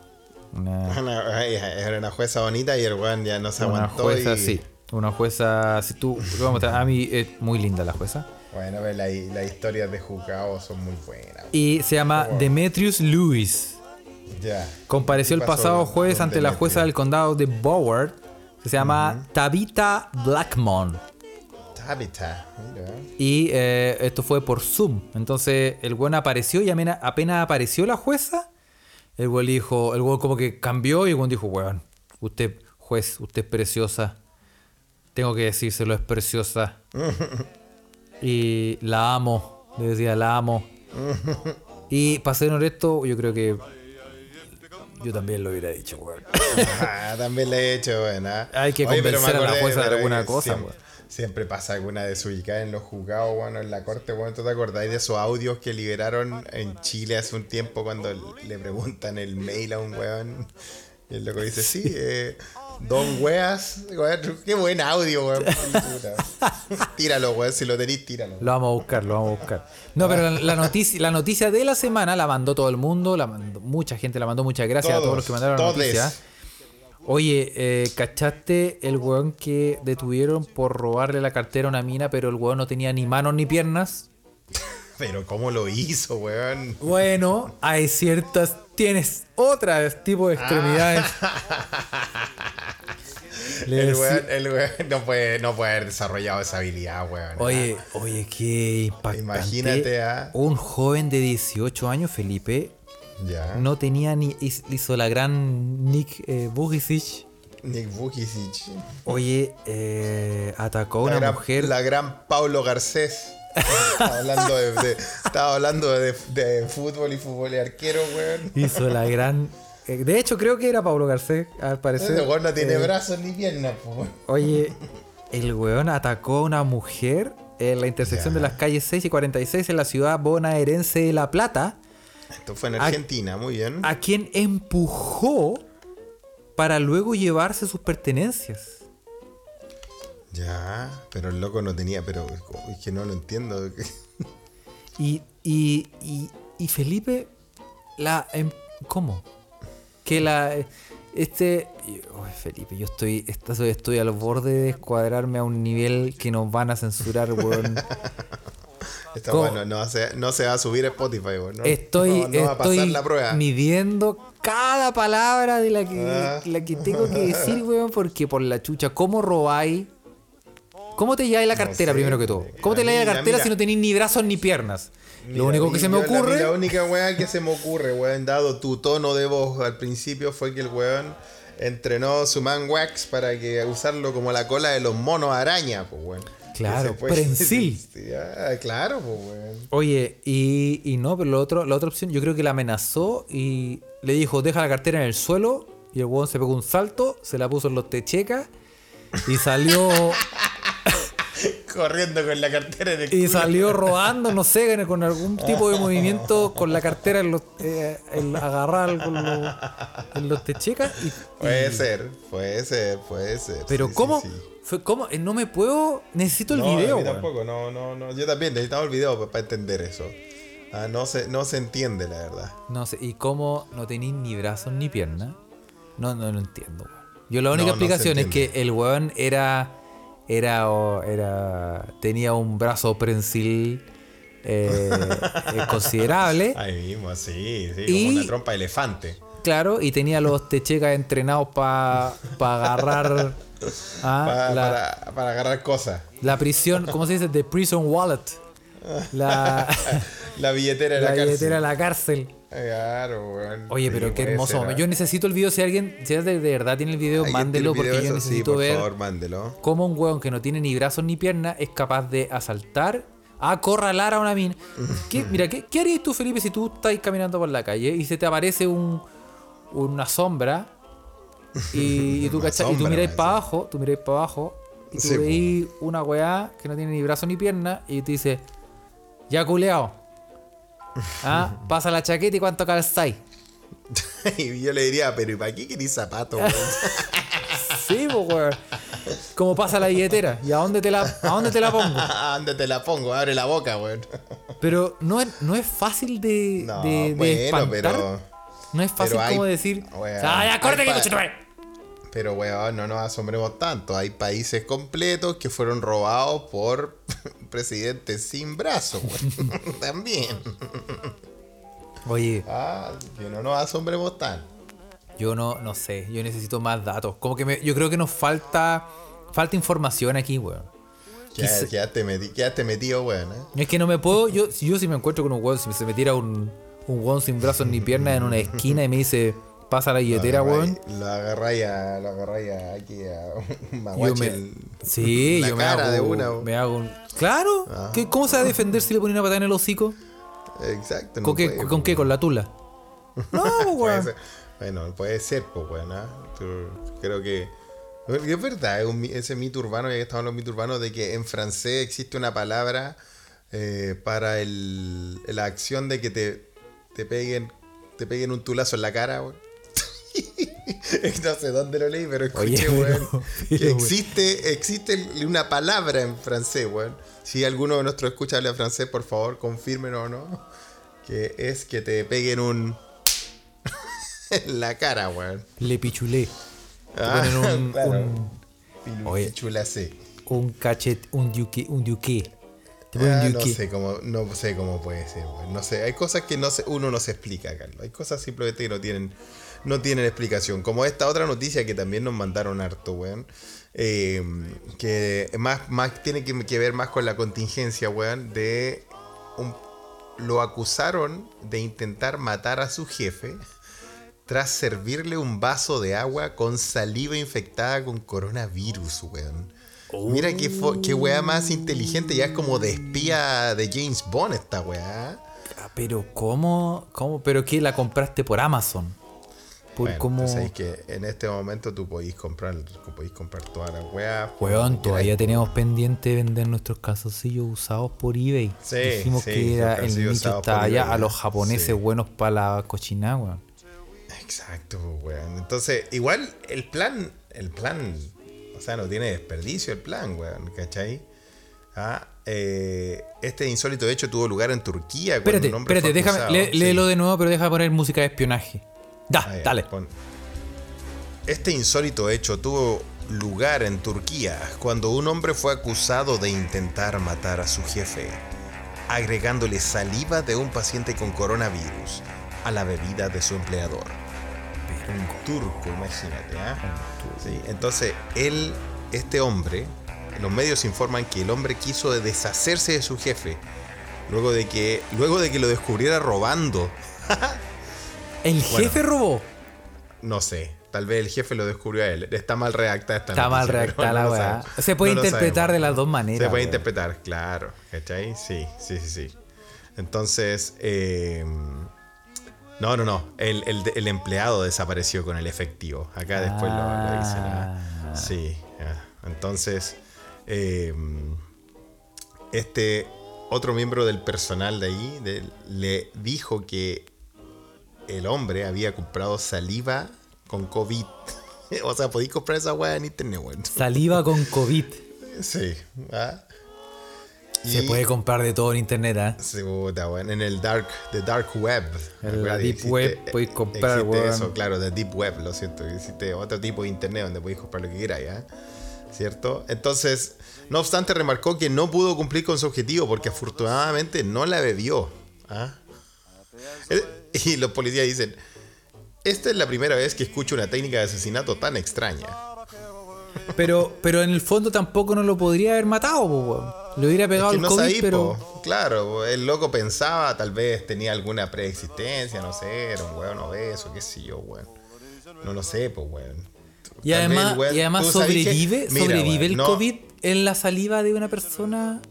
Una, Una- Era una jueza bonita y el weón ya no se una aguantó. jueza, y... sí. Una jueza, si tú, vamos a, a mí es muy linda la jueza. Bueno, pues, la- las historias de juzgados son muy buenas. Y se llama Demetrius Lewis. Ya. Compareció el ¿Qué pasó pasado jueves ante la jueza del condado de Broward, que se llama Tabitha Blackmon. Tabitha, mira. Y eh, esto fue por Zoom. Entonces el buen apareció y apenas apareció la jueza, el güey dijo, el güey como que cambió y el güey dijo, weón, usted, juez, usted es preciosa. Tengo que decírselo, es preciosa. y la amo, le decía, la amo. y para ser honesto, yo creo que yo también lo hubiera dicho, weón. Ah, también le he hecho, buena. Hay que Oye, convencer a la jueza de alguna cosa, weón. Siempre pasa alguna desubicada en los juzgados, bueno, en la corte, bueno, ¿tú te acordáis de esos audios que liberaron en Chile hace un tiempo cuando le preguntan el mail a un weón? Y el loco dice, sí, eh, Don Weas, weón, qué buen audio, weón. Tíralo, weón, si lo tenéis, tíralo. Lo vamos a buscar, lo vamos a buscar. No, pero la, la noticia, la noticia de la semana la mandó todo el mundo, la mandó, mucha gente la mandó, muchas gracias a todos Todos, los que mandaron la todes. noticia. Oye, eh, ¿cachaste el weón que detuvieron por robarle la cartera a una mina, pero el weón no tenía ni manos ni piernas? Pero ¿cómo lo hizo, weón? Bueno, hay ciertas, tienes otras tipo de extremidades. Le El weón, el weón no, puede, no puede haber desarrollado esa habilidad, weón. Oye, oye, qué impactante. Imagínate a- Un joven de 18 años, Felipe, Ya. no tenía ni. hiz- Hizo la gran Nick eh, Vujicic. Nick Vujicic. Oye, eh, atacó a una gran, mujer. la gran Paulo Garcés. estaba hablando de, de- estaba hablando de, de fútbol y fútbol y arquero, weón. Hizo la gran. eh, de hecho, creo que era Pablo Garcés, al parecer. Ese weón no tiene Eh, brazos ni piernas, po. Oye, el weón atacó a una mujer en la intersección de las calles 6 y 46 en la ciudad bonaerense de La Plata, Esto fue en A- Argentina, muy bien. a quien empujó para luego llevarse sus pertenencias. Ya, pero el loco no tenía, pero es que no lo entiendo. Y, y, y, y Felipe, la. em- ¿Cómo? Que la. Este. Ay, Felipe, yo estoy, estoy. Estoy al borde de descuadrarme a un nivel que nos van a censurar, weón. Está ¿Cómo? bueno, no se, no se va a subir a Spotify. No, Estoy, no, no va a pasar estoy la prueba. midiendo cada palabra de la que, Ah. la que tengo que decir, weón, porque por la chucha, ¿cómo robáis? ¿Cómo te lleváis la cartera sé, primero que todo? ¿Cómo te lleváis la cartera si no tenéis ni brazos ni piernas? Mira, Lo único que se me la- ocurre. La, única weá que se me ocurre, weón, dado tu tono de voz al principio, fue que el weón entrenó su man wax para que usarlo como la cola de los monos araña, pues weón. Claro, prensil. Ah, claro, pues weón. Oye, y, y no, pero lo otro, la otra opción, yo creo que la amenazó y le dijo, deja la cartera en el suelo. Y el huevón se pegó un salto, se la puso en los techecas y salió Corriendo con la cartera en el y culo. salió rodando, no sé, con algún tipo de movimiento con la cartera en los eh, en agarrar con los, en los techecas. Y, Puede ser, puede ser, puede ser. pero sí, ¿cómo? sí, sí. Fue. Eh, No me puedo. Necesito el no, video, weón. tampoco, no, no, no. Yo también necesitaba el video para entender eso. Ah, no, se, no se entiende, la verdad. No sé, ¿y cómo no tenéis ni brazos ni piernas? No, no lo entiendo, weón. Yo la única No, no explicación es que el weón era. Era. tenía un brazo prensil eh, eh, considerable. Ahí mismo, sí, sí, Y- como una trompa de elefante. Claro, y tenía los techecas entrenados para agarrar ah, la, para, para agarrar cosas. la prisión, ¿cómo se dice? The prison wallet. La, La billetera de la, la cárcel. billetera de la cárcel. Claro. Oye, Sí, pero qué hermoso ser. ¿eh? Yo necesito el video. Si alguien, si de, de verdad tiene el video, ¿Alguien mándelo porque video yo? Sí, necesito por ver favor, mándelo. cómo un hueón que no tiene ni brazos ni piernas es capaz de asaltar, acorralar a una mina. ¿Qué- mira, ¿qué, ¿qué harías tú, Felipe, si tú estás caminando por la calle y se te aparece un, una sombra y, y tú, cachai- y tú sombra, miráis para abajo, tú miráis para abajo y tú Sí, po. veis una weá que no tiene ni brazos ni piernas y te dice, ya culeado. Ah, pasa la chaqueta y cuánto calzáis. y yo le diría, pero ¿y para qué querés zapatos, weón? Sí, weón. Como pasa la billetera. ¿Y a dónde te la, a dónde te la pongo? ¿Dónde te la pongo? Abre la boca, weón. Pero no es, no es fácil de, No, de, de bueno, espantar. pero- no es fácil hay- como decir. weón, ¡Ah, ya, que conchetumare". Pero, weón, no nos asombremos tanto. Hay países completos que fueron robados por presidentes sin brazos, weón. También. Oye, Ah, que no nos asombremos tanto. yo no, no sé. Yo necesito más datos. Como que me- yo creo que nos falta. Falta información aquí, weón. Ya, ya, te metí, ya te metido, weón. ¿eh? Es que no me puedo. Yo, si yo si me encuentro con un weón, si se me tira un, un weón sin brazos ni piernas en una esquina y me dice, pasa la billetera, weón. Lo agarráis a, lo agarráis a- aquí a un Yo maguache me, en sí, la yo me cara hago, de una. weón. me hago un- Claro, Ah. ¿qué- ¿cómo se va a defender si le pone una patada en el hocico? Exacto. no ¿Con, qué, ¿Con qué? ¿Con la tula? No, Puede weón. Bueno, puede ser, pues. ¿ah? Tú- Creo que. Es verdad, es un ese mito urbano, ya que estamos en los mitos urbanos, de que en francés existe una palabra eh, para el, la acción de que te, te peguen te peguen un tulazo en la cara, weón. no sé dónde lo leí, pero escuché, weón, que existe, existe una palabra en francés, weón. Si alguno de nuestros escucha habla francés, por favor, confírmenos o no. Que es que te peguen un. en la cara, weón. Le pichulé. Ah, un, claro. un, Oye. pichulacé. un cachet, un duque, un ponen Ah, no sé cómo, no sé cómo puede ser, weón. No sé, hay cosas que no se, uno no se explica, Carlos. Hay cosas simplemente que no tienen, no tienen explicación. Como esta otra noticia que también nos mandaron harto, weón. eh, que más, más tiene que, ver más con la contingencia, weón, de un- lo acusaron de intentar matar a su jefe tras servirle un vaso de agua con saliva infectada con coronavirus, weón. Mira qué, qué weá más inteligente, ya es como de espía de James Bond esta weá. Ah, pero ¿cómo? ¿Cómo? ¿Pero qué? ¿La compraste por Amazon? Por Bueno, cómo... entonces es que en este momento tú podéis comprar, podéis comprar todas las weas. Weón, todavía teníamos pendiente de vender nuestros calzoncillos usados por eBay. Sí, Dijimos sí, que era el nicho estaba allá a los sí. japoneses buenos para la cochina, weón. Exacto, weón. Entonces, igual el plan, el plan, o sea, no tiene desperdicio el plan, weón, ¿cachai? Ah, eh, este insólito hecho tuvo lugar en Turquía. Espérate, espérate, déjame, Sí. léelo de nuevo, pero deja poner música de espionaje. Da, dale. pon. Este insólito hecho tuvo lugar en Turquía cuando un hombre fue acusado de intentar matar a su jefe, agregándole saliva de un paciente con coronavirus a la bebida de su empleador. Un turco, imagínate, ¿ah? Sí, entonces él, este hombre, los medios informan que el hombre quiso deshacerse de su jefe luego de que, luego de que lo descubriera robando. ¿El jefe robó? No sé, tal vez el jefe lo descubrió a él. Está mal redactada esta Está mal noticia, redactada no la lo weá. Se puede No interpretar de las dos maneras. Se puede interpretar, claro. ¿Cachai? Sí, sí, sí, sí. Entonces, eh, no, no, no. El, el- el empleado desapareció con el efectivo. Acá después lo, lo dicen. ¿ah? Ah. Sí. ah. Entonces, eh, este otro miembro del personal de ahí de- le dijo que el hombre había comprado saliva con COVID. o sea, podéis comprar esa weá en internet, weón. Saliva con COVID. Sí. ¿ah? Se Y- puede comprar de todo en internet, ¿ah? Sí, puta, weón. En el dark, the dark web. En la deep web podéis comprar, existe weón. eso, claro, the deep web, lo siento. Existe otro tipo de internet donde podéis comprar lo que queráis, ¿ah? ¿Cierto? Entonces, no obstante, remarcó que no pudo cumplir con su objetivo porque afortunadamente no la bebió. ¿ah? Eh, Y los policías dicen, esta es la primera vez que escucho una técnica de asesinato tan extraña. Pero, pero en el fondo tampoco no lo podría haber matado, po. Le hubiera pegado que no COVID, sabí, pero. po. Claro, el loco pensaba, tal vez tenía alguna preexistencia, no sé, era un weón obeso, qué sé yo, weón. No lo sé, pues, weón. Y además, el weón- y además tú sabes que- sobrevive, Mira, sobrevive weón, el no, COVID en la saliva de una persona.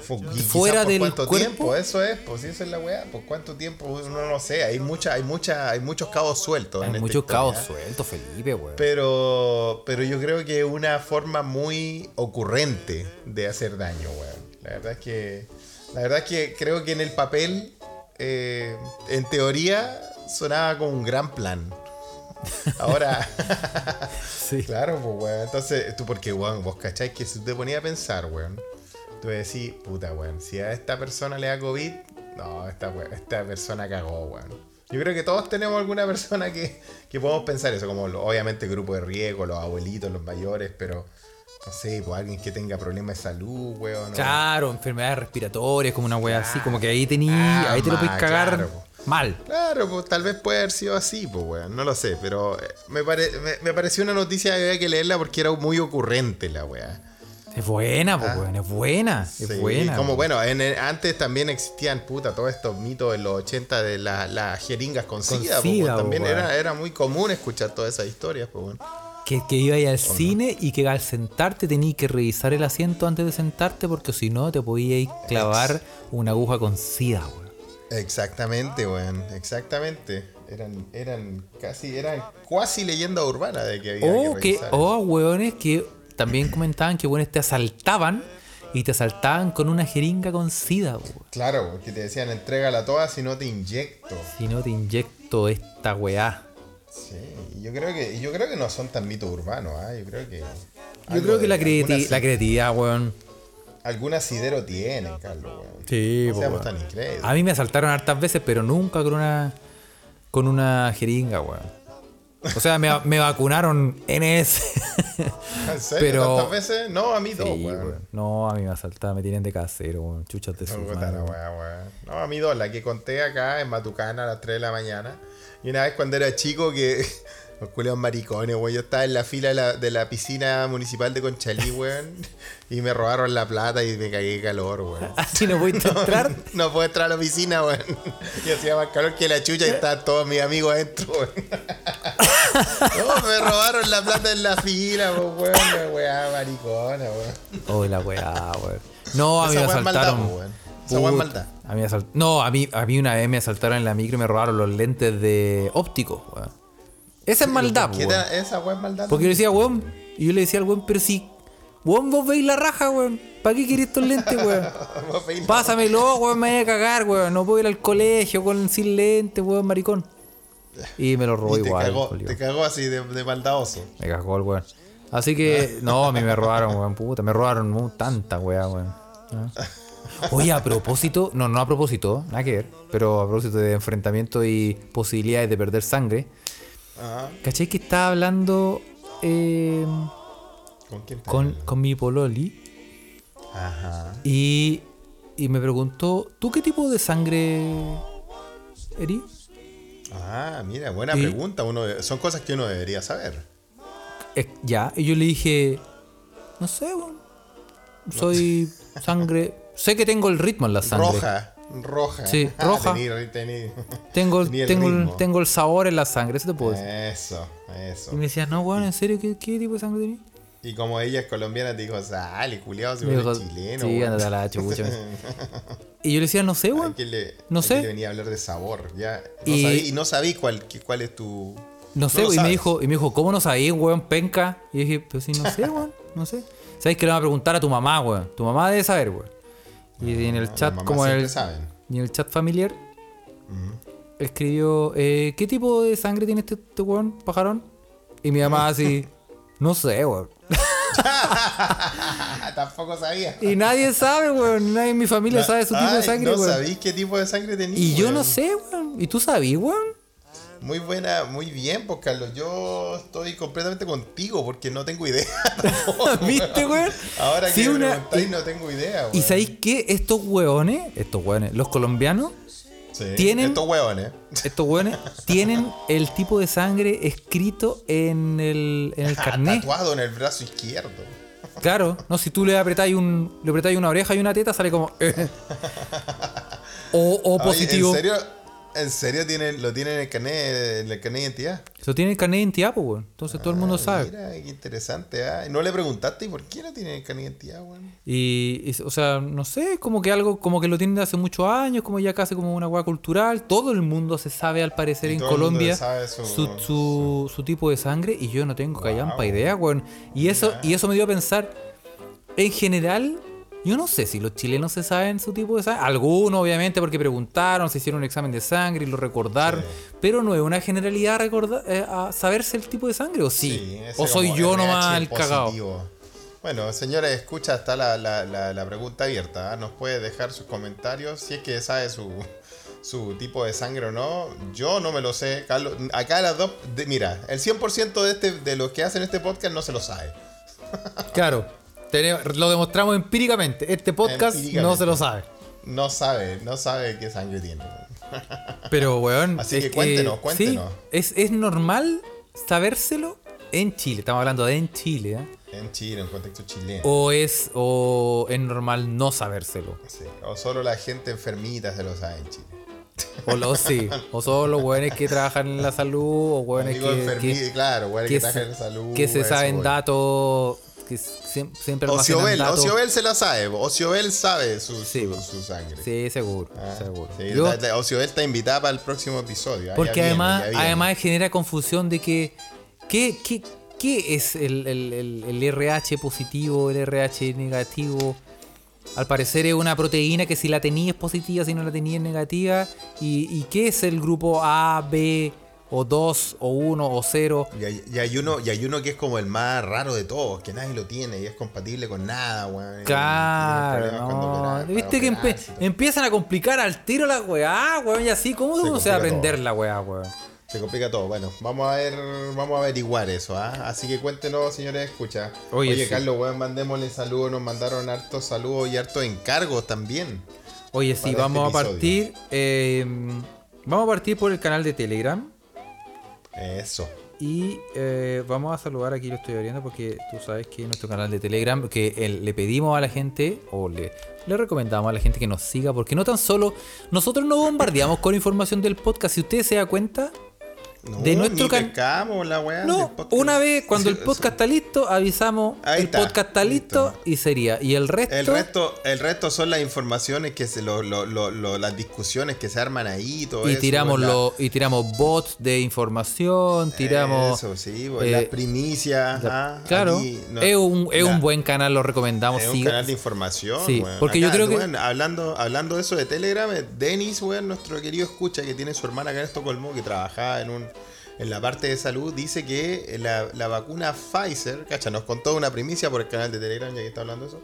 Fuera por del cuánto cuerpo. tiempo, eso es, pues si eso es la weá, por cuánto tiempo, uno no sé, hay mucha, hay mucha, hay muchos cabos sueltos. en Hay esta muchos historia, cabos ¿eh? sueltos, Felipe, weón. Pero, pero yo creo que es una forma muy ocurrente de hacer daño, weón. La verdad es que, la verdad es que creo que en el papel, eh, en teoría, sonaba como un gran plan. Ahora, Sí. claro, pues, weón. Entonces, tú, porque, weón, vos cacháis que si tú te ponías a pensar, weón, tú decís, puta, weón, si a esta persona le da COVID, no, esta, weón, esta persona cagó, weón. Yo creo que todos tenemos alguna persona que, que podemos pensar eso, como lo- obviamente el grupo de riesgo, los abuelitos, los mayores, pero no sé, pues alguien que tenga problemas de salud, weón. Claro, enfermedades respiratorias, como una weá así, como que ahí tení, Ah, ahí te lo puedes cagar claro, mal. Claro, pues tal vez puede haber sido así, pues, weón. No lo sé, pero eh, me, pare- me, me pareció una noticia que había que leerla porque era muy ocurrente la weá. Es buena, pues, weón, es buena, es Ah. Sí, buena. Como bueno, en el- antes también existían, puta, todos estos mitos de los 80 de la- las jeringas con, Con sida. sida, también era, era muy común escuchar todas esas historias, pues, weón. Que, que iba ahí al cine y que al sentarte tenías que revisar el asiento antes de sentarte porque si no te podías clavar una aguja con sida, weón. Exactamente, weón. Exactamente. Eran, eran casi, eran cuasi leyenda urbana de que había O que que, revisar. o a hueones que también comentaban que hueones te asaltaban y te asaltaban con una jeringa con sida, weón. Claro, porque te decían entrégala toda si no te inyecto. Si no te inyecto esta weá. Sí, yo creo que, yo creo que no son tan mitos urbanos, ¿ah? Yo creo que. Yo creo que de- la, creati- creatividad, weón. Algún asidero tienen, Carlos, weón. Sí, no seamos tan. A mí me asaltaron hartas veces, pero nunca con una con una jeringa, weón. O sea, me, me vacunaron NS. ¿En serio? pero- ¿Tantas veces? No, a mí dos, Sí, weón. weón. No, a mí me asaltaron, me tienen de casero, weón. Chuchas de su No, madre, weón. No, a mí dos, la que conté acá en Matucana a las 3 de la mañana. Y una vez cuando era chico que. Los culeos maricones, weón. Yo estaba en la fila de la, de la piscina municipal de Conchalí, weón. Y me robaron la plata y me cagué de calor, weón. Así no pudiste entrar. No puedo entrar a la piscina, weón. Y hacía más calor que la chucha y estaban todos mis amigos adentro, weón. No, me robaron la plata en la fila, weón. La weá maricona, weón. Oh, la weá, weón. No, a mí me maldad, asaltaron. weón. Esa weá es maldad. A mí asalt- No, a mí, a mí una vez me asaltaron en la micro y me robaron los lentes de ópticos, weón. Esa es maldad, ¿Qué weón. Esa weá es maldad. Porque yo le decía, weón, y yo le decía al weón, pero si, weón, vos veis la raja, weón. ¿Para qué querés estos lentes, weón? Pásamelo, weón, me voy a cagar, weón. No puedo ir al colegio con sin lentes, weón, maricón. Y me lo robó Y te igual. cagó, te cagó así de, de maldadoso. Me cagó el weón. Así que, no, a mí me robaron, weón, puta. Me robaron mu- tanta weá, weón. Ah. Oye, a propósito, no, no a propósito, nada que ver, pero a propósito de enfrentamiento y posibilidades de perder sangre. Ajá. ¿Cachai que estaba hablando eh, ¿Con quién con, mi pololi? Ajá. Y, y me preguntó, ¿tú qué tipo de sangre eres? Ah, mira, buena pregunta. Uno, son cosas que uno debería saber. Ya, y yo le dije, No sé. Soy sangre. Sé que tengo el ritmo en la sangre. Roja, roja. Sí, Ah, roja. tení- tení- Tengo, el tengo, el, tengo el sabor en la sangre, eso te puedo decir. Eso, eso. Y me decías, no, weón, ¿en serio? ¿Qué, qué tipo de sangre tenés? Y como ella es colombiana, te dijo, sale, culiado, si fuera dijo, chileno. sí, weón". ándate a la chucha. y yo le decía, no sé, ¿A weón. No sé. le venía a hablar de sabor? Ya, no Y- sabí, y no sabí cuál, qué- cuál es tu. No sé, lo y me dijo, y me dijo, ¿cómo no sabéis, weón, penca? Y yo dije, pues sí, no sé, weón, no sé. ¿Sabes que le van a preguntar a tu mamá, weón? Tu mamá debe saber, weón. Y en el las chat, como el, saben. y en el chat familiar, escribió, eh, ¿qué tipo de sangre tiene este, este weón, pajarón? Y mi mamá así, no sé, weón. Tampoco sabía. Y nadie sabe, weón, nadie en mi familia sabe su tipo de sangre, No weón. sabís qué tipo de sangre tenía. Y yo no weón. sé, weón. ¿Y tú sabís, weón? Muy buena, muy bien, pues Carlos. Yo estoy completamente contigo porque no tengo idea. ¿Viste, weón? Ahora Sí, que me una- preguntáis, no tengo idea, ¿Y weón. sabéis qué? Estos weones, estos weones, los colombianos, Sí, tienen- Estos huevones. estos weones, tienen el tipo de sangre escrito en el, en el carnet. Tatuado en el brazo izquierdo. Claro, no, si tú le apretáis un, le apretáis una oreja y una teta, sale como. eh. O, o Oye, positivo. ¿En serio? ¿En serio tienen, lo tienen en el carnet, en el carnet de identidad? Eso tiene el carnet de identidad, pues, weón. Entonces todo el mundo Ah, sabe. Mira, qué interesante. ¿ah? ¿No le preguntaste ¿y por qué no tienen el carnet de identidad, weón? Y, y, o sea, no sé, como que algo, como que lo tienen de hace muchos años, como ya casi como una hueá cultural. Todo el mundo se sabe, al parecer, Y en todo el mundo Colombia, sabe su- su, su, su tipo de sangre, y yo no tengo callampa Wow. idea, weón. Y eso, y eso me dio a pensar, en general, yo no sé si los chilenos se saben su tipo de sangre. Algunos, obviamente, porque preguntaron, se hicieron un examen de sangre y lo recordaron. Sí. Pero no es una generalidad recordar, eh, a saberse el tipo de sangre, ¿o sí? ¿O soy yo RH nomás el cagado? Bueno, señores, escucha, está la, la, la, la pregunta abierta. ¿ah? Nos puede dejar sus comentarios si es que sabe su, su tipo de sangre o no. Yo no me lo sé. Carlos, acá las dos. de- mira, el 100% de, este, de los que hacen este podcast no se lo sabe. Claro, tenemos- lo demostramos empíricamente. Este podcast Empíricamente. no se lo sabe. No sabe, no sabe qué sangre tiene. Pero, weón. Así es que cuéntenos, cuéntenos. Sí, es, es normal sabérselo en Chile. Estamos hablando de en Chile, ¿eh? En Chile, en contexto chileno. O es, o es normal no sabérselo. Sí, O solo la gente enfermita se lo sabe en Chile. O lo sí. O son los weones que trabajan en la salud, o weones que, claro, que, que trabajan en salud. que se saben datos. Que siem- siempre Ociobel. Ociobel se la sabe. Ociobel sabe su, Sí, su, su sangre. Sí, seguro. Ah, seguro. sí, Yo- la- la- Ociobel está invitada para el próximo episodio. Porque viene, además, además genera confusión de que. ¿Qué, qué, qué es el, el- el- el RH positivo, el RH negativo? Al parecer es una proteína que si la tenías es positiva, si no la tenías es negativa. ¿Y, y qué es el grupo A, B, o 2, o 1, o 0? Y hay, y hay uno, y hay uno que es como el más raro de todos, que nadie lo tiene y es compatible con nada, weón. Claro, no. Viste que empe- empiezan a complicar al tiro la weá, weón, y así. ¿Cómo Se uno se va a aprender todo. la weá, weón? Se complica todo. Bueno, vamos a ver, vamos a averiguar eso, ¿ah? Así que cuéntenos, señores, escucha. Oye, Oye, sí. Carlos, weón, mandémosle saludos, nos mandaron hartos saludos y hartos encargos también. Oye, sí, para vamos este a partir. eh, vamos a partir por el canal de Telegram. Eso. Y eh, vamos a saludar aquí, lo estoy abriendo porque tú sabes que nuestro canal de Telegram, que le pedimos a la gente, o le, le recomendamos a la gente que nos siga, porque no tan solo nosotros no bombardeamos con información del podcast, si usted se da cuenta, No, De nuestro ni can- pescamos la weá del no, una vez cuando el podcast está listo, avisamos, Ahí el está, podcast está listo, listo. y sería, y el resto... El resto, el resto son las informaciones que se, lo, lo- lo- lo- las discusiones que se arman ahí y todo y eso, tiramos la- lo, y tiramos bots de información, tiramos Eso, sí, pues, eh, las primicias. la- ah, claro, aquí, no- es, un, es la- un buen canal, lo recomendamos. Es un canal de información, Sí, porque yo creo que- hablando, hablando de eso de Telegram, eh, Denis, weón, nuestro querido escucha que tiene su hermana acá en Estocolmo, que trabajaba en un en la parte de salud, dice que la, la vacuna Pfizer, cacha, nos contó una primicia por el canal de Telegram, ya que está hablando de eso.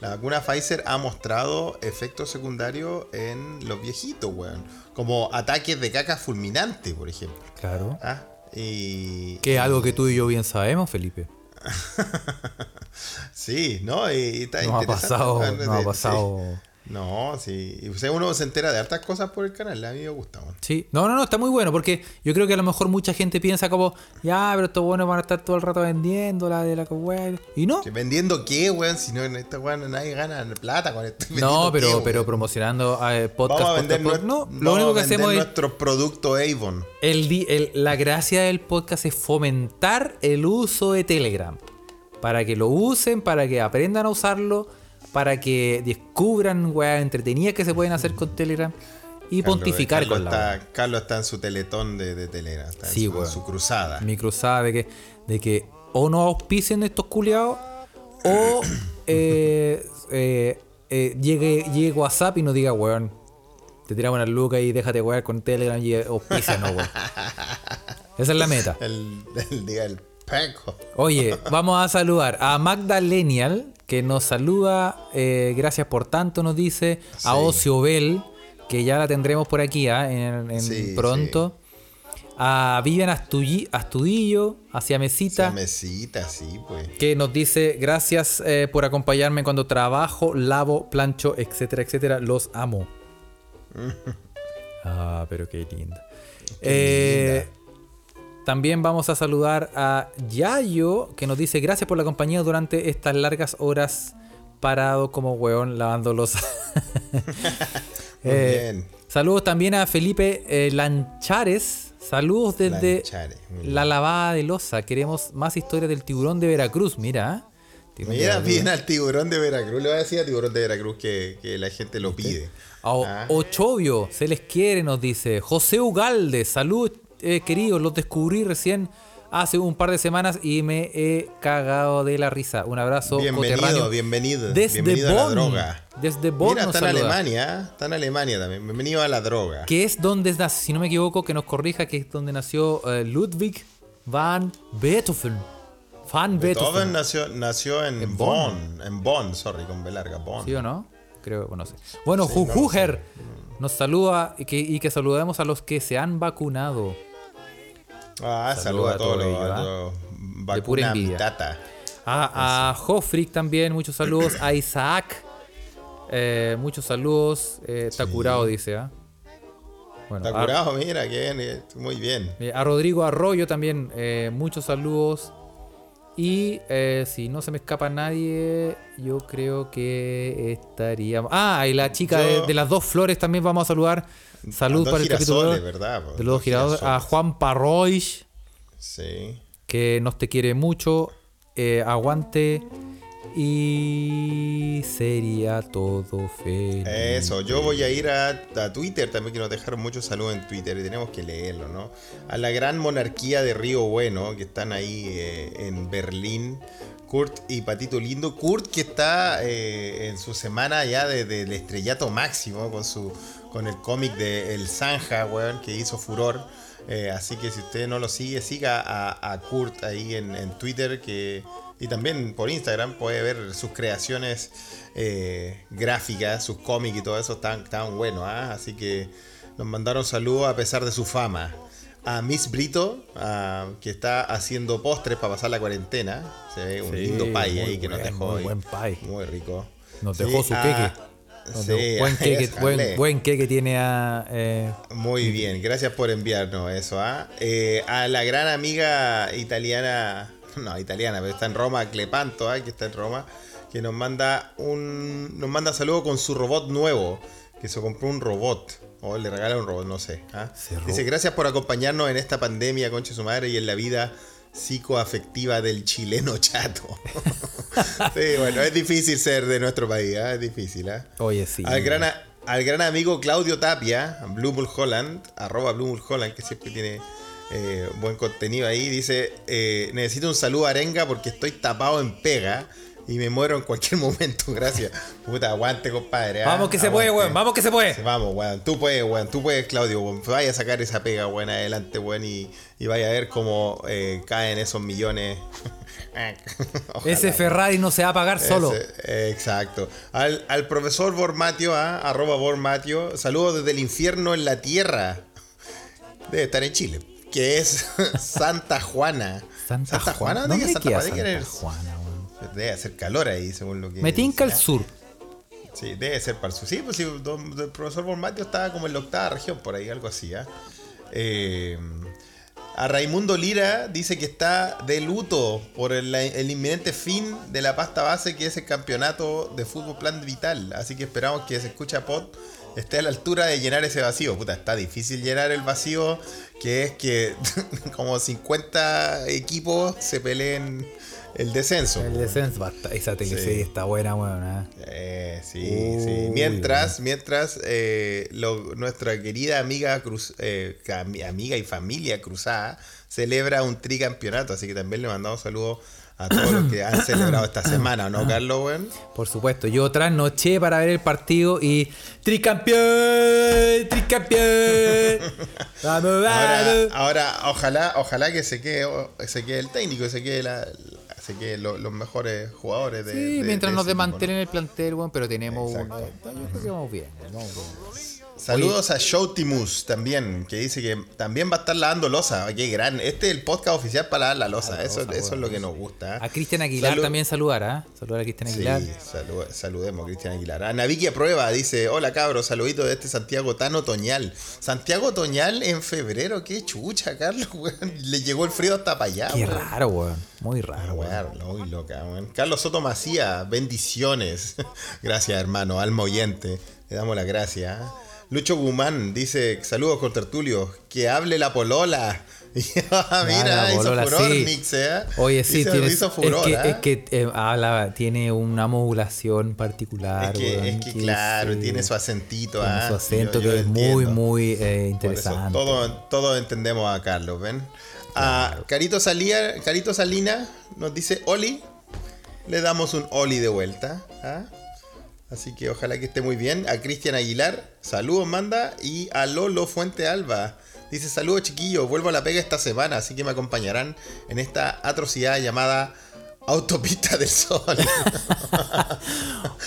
La vacuna Pfizer ha mostrado efectos secundarios en los viejitos, weón. Como ataques de caca fulminante, por ejemplo. Claro. Ah, y, Que es algo que tú y yo bien sabemos, Felipe. Sí, ¿no? Y, y está Nos ha pasado, weón, nos ha pasado. sí. No, sí. O sea, uno se entera de hartas cosas por el canal. A mí me gusta, weón. Sí, no, no, no, está muy bueno porque yo creo que a lo mejor mucha gente piensa como, ya, pero estos buenos van a estar todo el rato vendiendo la de la weá. Y no, ¿Vendiendo qué, weón? Si no, en esta weón nadie gana plata con esto. no, ¿Vendiendo pero, qué, pero weón? promocionando eh, podcast, Vamos a podcast, vender, podcast. No, vamos lo único que a hacemos es. nuestro producto Avon. El, el- la gracia del podcast es fomentar el uso de Telegram. Para que lo usen, para que aprendan a usarlo, para que descubran weas entretenidas que se pueden hacer con Telegram y Carlos- pontificar Carlos con la está, wea. Carlos está en su teletón de, de Telegram. Está en Sí, su, weón. su cruzada. Mi cruzada de que, de que o no auspicien estos culiados o eh, eh, eh, llegue, llegue WhatsApp y nos diga, weón, te tiramos una luca y déjate wear con Telegram y auspicianos, weón. Esa es la meta. El, el día del peco. Oye, vamos a saludar a Magdalenial, que nos saluda, eh, gracias por tanto, nos dice, a. Ocio Bell, que ya la tendremos por aquí ah, en, en Sí, pronto. A Vivian Astulli- Astudillo, hacia Mesita, Esa mesita, sí, pues. que nos dice, gracias eh, por acompañarme cuando trabajo, lavo, plancho, etcétera, etcétera. Los amo. ah, pero qué linda. Eh, también vamos a saludar a Yayo, que nos dice, gracias por la compañía durante estas largas horas parado como hueón lavando los... Muy bien. Saludos también a Felipe eh, Lanchares. Saludos desde Lanchares, la lavada de losa. Queremos más historias del tiburón de Veracruz. Mira. ¿eh? Mira bien al tiburón de Veracruz. Le voy a decir a tiburón de Veracruz que, que la gente lo pide. A Ah. Ochovio, se les quiere, nos dice. José Ugalde, salud, eh, queridos. Los descubrí recién hace un par de semanas y me he cagado de la risa. Un abrazo Bienvenido, bienvenido. Desde bienvenido a la droga. Desde Bonn Mira, nos está en. Alemania, está en Alemania también. Bienvenido a la droga. que es donde nació, si no me equivoco, que nos corrija, que es donde nació eh, Ludwig van Beethoven. Van Beethoven Beethoven. nació, nació en, En Bonn. Bonn. En Bonn, sorry, con B larga, Bonn. ¿Sí o no? Creo, bueno, no sé. Bueno, Sí, no Jujuger nos saluda y que, y que saludemos a los que se han vacunado. Ah, Saluda saluda a todos todo los, a ¿ah? los De pura envidia. mitata. A, a Jofrick también, muchos saludos. A Isaac, eh, muchos saludos. Eh, está curado, dice. ¿ah? Bueno, Está a- curado, mira, que bien, eh, muy bien. A Rodrigo Arroyo también, muchos saludos. Y si no se me escapa nadie, yo creo que estaríamos. Ah, y la chica de las dos flores también vamos a saludar. Salud para el capítulo. de- ¿verdad? De los dos giradores. A Juan Parroich, Sí. que nos te quiere mucho. eh, aguante. Y sería todo feliz. Eso, yo voy a ir a, a Twitter también, que nos dejaron muchos saludos en Twitter y tenemos que leerlo, ¿no? A la gran monarquía de Río Bueno, que están ahí eh, en Berlín, Kurt y Patito Lindo. Kurt que está eh, en su semana ya de- del estrellato máximo con su con el cómic de El Zanja, weón, que hizo furor. Eh, así que si usted no lo sigue, siga a, a Kurt ahí en, en Twitter que, y también por Instagram puede ver sus creaciones eh, gráficas, sus cómics y todo eso tan, tan bueno. ¿ah? Así que nos mandaron saludos a pesar de su fama. A Miss Brito, ah, que está haciendo postres para pasar la cuarentena. Se ve un Sí, lindo pie ahí que nos dejó. muy buen pie. Muy rico. Nos Sí, dejó su ah, queque. Sí, buen, eso, buen, buen queque tiene a. eh, Muy bien, gracias por enviarnos eso. ¿ah? Eh, a la gran amiga italiana, no italiana, pero está en Roma, Clepanto, ¿ah? que está en Roma, que nos manda un nos manda saludo con su robot nuevo, que se compró un robot. O le regala un robot, no sé. ¿ah? Dice, gracias por acompañarnos en esta pandemia, concha de su madre, y en la vida psicoafectiva del chileno chato. sí, bueno, es difícil ser de nuestro país, ¿ah? es difícil. ¿ah? Oye, sí. Al gran, al gran amigo Claudio Tapia, Blue Holland, arroba Blue Holland, que siempre tiene eh, buen contenido ahí, dice, eh, necesito un saludo a Arenga porque estoy tapado en pega y me muero en cualquier momento, gracias. Puta, aguante, compadre. ¿ah? Vamos que se puede, weón. Vamos que se puede. Vamos, weón. Tú puedes, weón. Tú puedes, Claudio. weón. Vaya a sacar esa pega, weón, adelante, weón. Y, y vaya a ver cómo eh, caen esos millones. Ojalá. Ese Ferrari no se va a pagar solo. Ese, exacto. Al, al profesor Bormatio, ah, arroba Bormatio, saludos desde el infierno en la tierra. Debe estar en Chile. Que es Santa Juana. Santa, Juana. ¿Dónde ¿Dónde Santa queda Santa queda? Juana? Debe hacer calor ahí, según lo que. Me tinca el dice, sur. Sí, debe ser para el sur. Sí, pues sí, don- el profesor Bonmatio estaba como en la octava región, por ahí, algo así, ¿ah? Eh, a Raimundo Lira dice que está de luto por el, el inminente fin de la pasta base que es el campeonato de fútbol plan vital. Así que esperamos que se escucha pod esté a la altura de llenar ese vacío. Puta, está difícil llenar el vacío que es que como 50 equipos se peleen el descenso. El descenso, esa teleserie Sí. está buena, weón. ¿ah? Eh, sí, Uy, sí. Mientras, mientras eh, lo- nuestra querida amiga Cruz, eh, amiga y familia cruzada celebra un tricampeonato, así que también le mandamos saludos a todos los que han celebrado esta semana, ¿no, Carlos? Weón? Por supuesto, yo trasnoché para ver el partido y. ¡Tricampeón! ¡Tricampeón! ¡Vamos, Ahora, vamos! ahora, ojalá, ojalá que se quede, se quede el técnico, se quede la, quede lo- los mejores jugadores de. Sí, de- mientras de nos desmantelen el plantel, weón, pero tenemos un. Yo creo que vamos bien, vamos bien. Saludos a Showtimus también, que dice que también va a estar lavando losa. Qué gran. Este es el podcast oficial para lavar la losa. la eso losa, eso es lo que nos gusta. ¿eh? A Cristian Aguilar Salud- también saludar, ¿ah? Saludar a Cristian Sí, Aguilar. salu- saludemos a Cristian Aguilar. A Naviki Aprueba dice: Hola cabros, saludito de este Santiago tan otoñal. Santiago otoñal en febrero, qué chucha, Carlos, weón. Le llegó el frío hasta para allá, Qué weón. raro, weón. Muy raro, Ah, weón. weón, muy loca, weón. Carlos Soto Macía, bendiciones. Gracias, hermano, alma oyente. Le damos las gracias. ¿Ah? Lucho Guzmán dice, saludos con tertulio, que hable la polola. la Mira, hizo furor sí. Mix, ¿eh? Oye, sí, hizo, tiene, hizo furor, es que, ¿ah? es que eh, habla, tiene una modulación particular. Es que, weón, es que claro, tiene su acentito. tiene ¿ah? su acento Yo- yo que es muy, entiendo. muy eh, interesante. todo- todos entendemos a Carlos, ¿ven? A Carito, Salía, Carito Salina nos dice Oli. Le damos un Oli de vuelta. ¿ah? Así que ojalá que esté muy bien. A Cristian Aguilar, saludos, manda. Y a Lolo Fuente Alba. Dice, saludos chiquillos, vuelvo a la pega esta semana, así que me acompañarán en esta atrocidad llamada Autopista del Sol.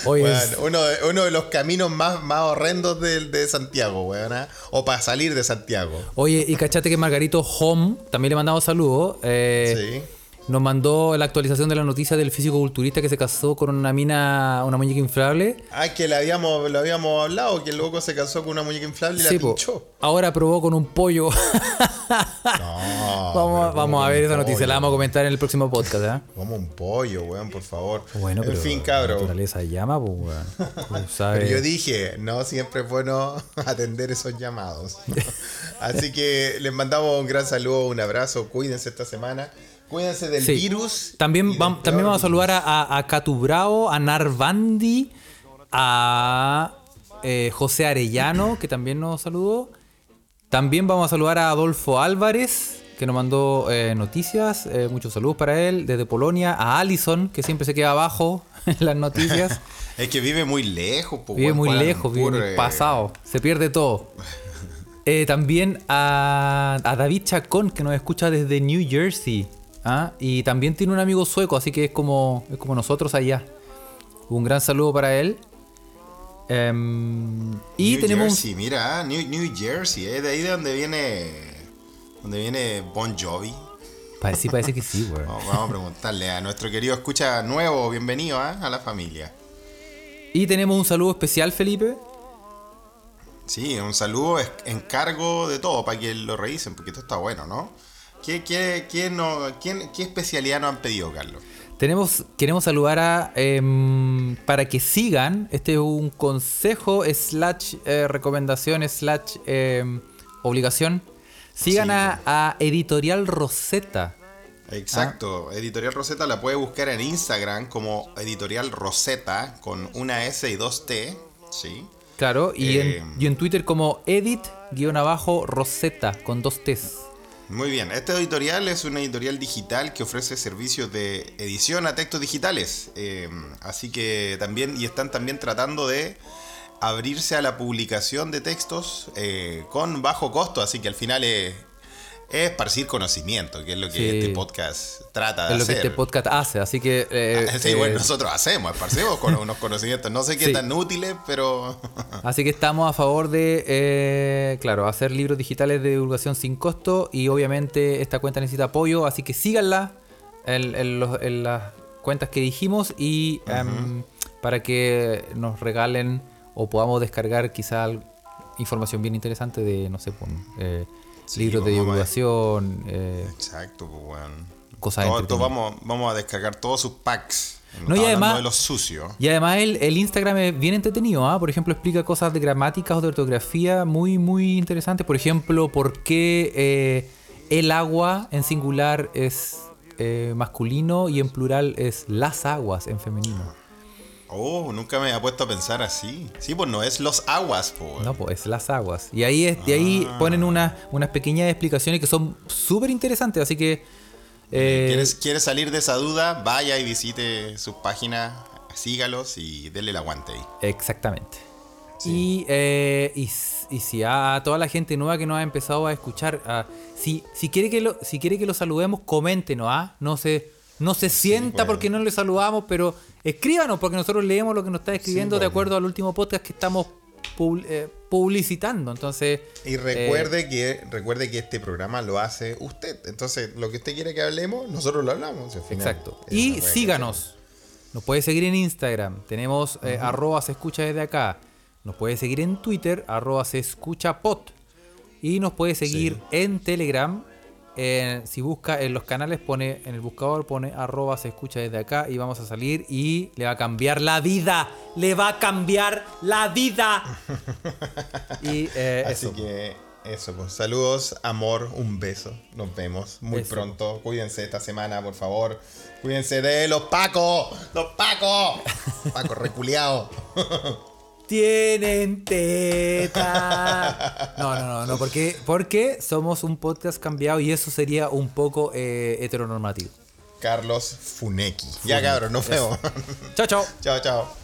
Es- uno, de, uno de los caminos más, más horrendos de, de Santiago, weón. ¿ah? O para salir de Santiago. Oye, y cachate que Margarito Home, también le mandamos saludos. eh, Sí. Nos mandó la actualización de la noticia del físico-culturista que se casó con una mina, una muñeca inflable. Ah, que le habíamos, lo habíamos hablado, que el loco se casó con una muñeca inflable y Sí, la po. pinchó. Ahora probó con un pollo. No, vamos, vamos a ver esa noticia, la vamos a comentar en el próximo podcast. ¿eh? Como un pollo, weón, por favor. Bueno, en pero fin, la cabro. naturaleza llama, pues, weón. Pero yo dije, no siempre es bueno atender esos llamados. Así que les mandamos un gran saludo, un abrazo. Cuídense esta semana. Cuídense del Sí. virus. También, del vam- también vamos a saludar a, a, a Catubrao, a Narvandi, a eh, José Arellano, que también nos saludó. También vamos a saludar a Adolfo Álvarez, que nos mandó eh, noticias. eh, muchos saludos para él. Desde Polonia, a Alison, que siempre se queda abajo en las noticias. Es que vive muy lejos, po, Vive muy lejos, vive en el pasado. Se pierde todo. Eh, también a, a David Chacón, que nos escucha desde New Jersey. ¿Ah? Y también tiene un amigo sueco, así que es como, es como nosotros allá. Un gran saludo para él. Em, y New tenemos Jersey, mira, ah, New, New Jersey, es de ahí de donde viene donde viene Bon Jovi. Parece, parece que sí, weón. Vamos, vamos a preguntarle a nuestro querido escucha nuevo, bienvenido ah, a la familia. Y tenemos un saludo especial, Felipe. Sí, un saludo es- encargo de todo para que lo revisen, porque esto está bueno, ¿no? ¿Qué, qué, qué no, quién- qué especialidad nos han pedido, Carlos? Tenemos, queremos saludar a em, para que sigan. Este es un consejo slash eh, recomendación slash em, obligación. Sigan Sí, a, a Editorial Rosetta. Exacto, Editorial Rosetta la puede buscar en Instagram como Editorial Rosetta con una S y dos T, ¿sí? Claro, y, Eh, en, y en Twitter como edit-rosetta con dos T's. Muy bien, este editorial es una editorial digital que ofrece servicios de edición a textos digitales. eh, así que también, y están también tratando de abrirse a la publicación de textos eh, con bajo costo, así que al final es, es esparcir conocimiento, que es lo que Sí. este podcast trata de Es lo que hacer. este podcast hace, así que... eh, sí, eh, bueno, nosotros hacemos, esparcemos con unos conocimientos, no sé qué Sí. tan útiles, pero... Así que estamos a favor de, eh, claro, hacer libros digitales de divulgación sin costo y obviamente esta cuenta necesita apoyo, así que síganla en, en los- en las cuentas que dijimos y em, para que nos regalen o podamos descargar quizá información bien interesante de, no sé, pues, eh, Sí, libros de vamos a- divulgación, eh, Exacto, pues, weón. Cosas Todo- todo vamos, vamos a descargar todos sus packs. No, y además- de los sucios. Y además el, el Instagram es bien entretenido, ¿ah? Por ejemplo, explica cosas de gramática o de ortografía muy, muy interesantes. Por ejemplo, por qué eh, el agua en singular es eh, masculino y en plural es las aguas en femenino. Oh, nunca me había puesto a pensar así. Sí, pues no es los aguas, pues. No, pues es las aguas. Y ahí, es, y ahí ponen unas, unas pequeñas explicaciones que son súper interesantes, así que... eh, ¿Quieres, ¿Quieres salir de esa duda? Vaya y visite sus páginas, sígalos y denle el aguante ahí. Exactamente. Y, eh, y, si a toda la gente nueva que nos ha empezado a escuchar, ah, si, si, quiere que lo, si quiere que lo saludemos, coméntenos, ¿ah? No se, no se sienta pues. porque no le saludamos, pero escríbanos porque nosotros leemos lo que nos está escribiendo Sí, de pues. acuerdo al último podcast que estamos eh, publicitando. Entonces, Y eh, recuerde que recuerde que este programa lo hace usted. Entonces, lo que usted quiere que hablemos, nosotros lo hablamos. al final. Exacto. Es Y síganos. Nos puede seguir en Instagram. Tenemos eh, arroba se escucha desde acá. Nos puede seguir en Twitter, arroba se escucha pot. Y nos puede seguir en Telegram. Eh, si busca en los canales, pone en el buscador, pone arroba se escucha desde acá y vamos a salir y le va a cambiar la vida. Le va a cambiar la vida. y eh, Así eso. que eso, pues saludos, amor, un beso. Nos vemos muy Eso. pronto. Cuídense esta semana, por favor. Cuídense de los pacos, los pacos, pacos reculeados. Tienen teta. No, no, no, no, porque, porque somos un podcast cambiado y eso sería un poco eh, heteronormativo. Carlos Funeki. Ya cabrón, nos vemos. Chao, chao. chao, chao.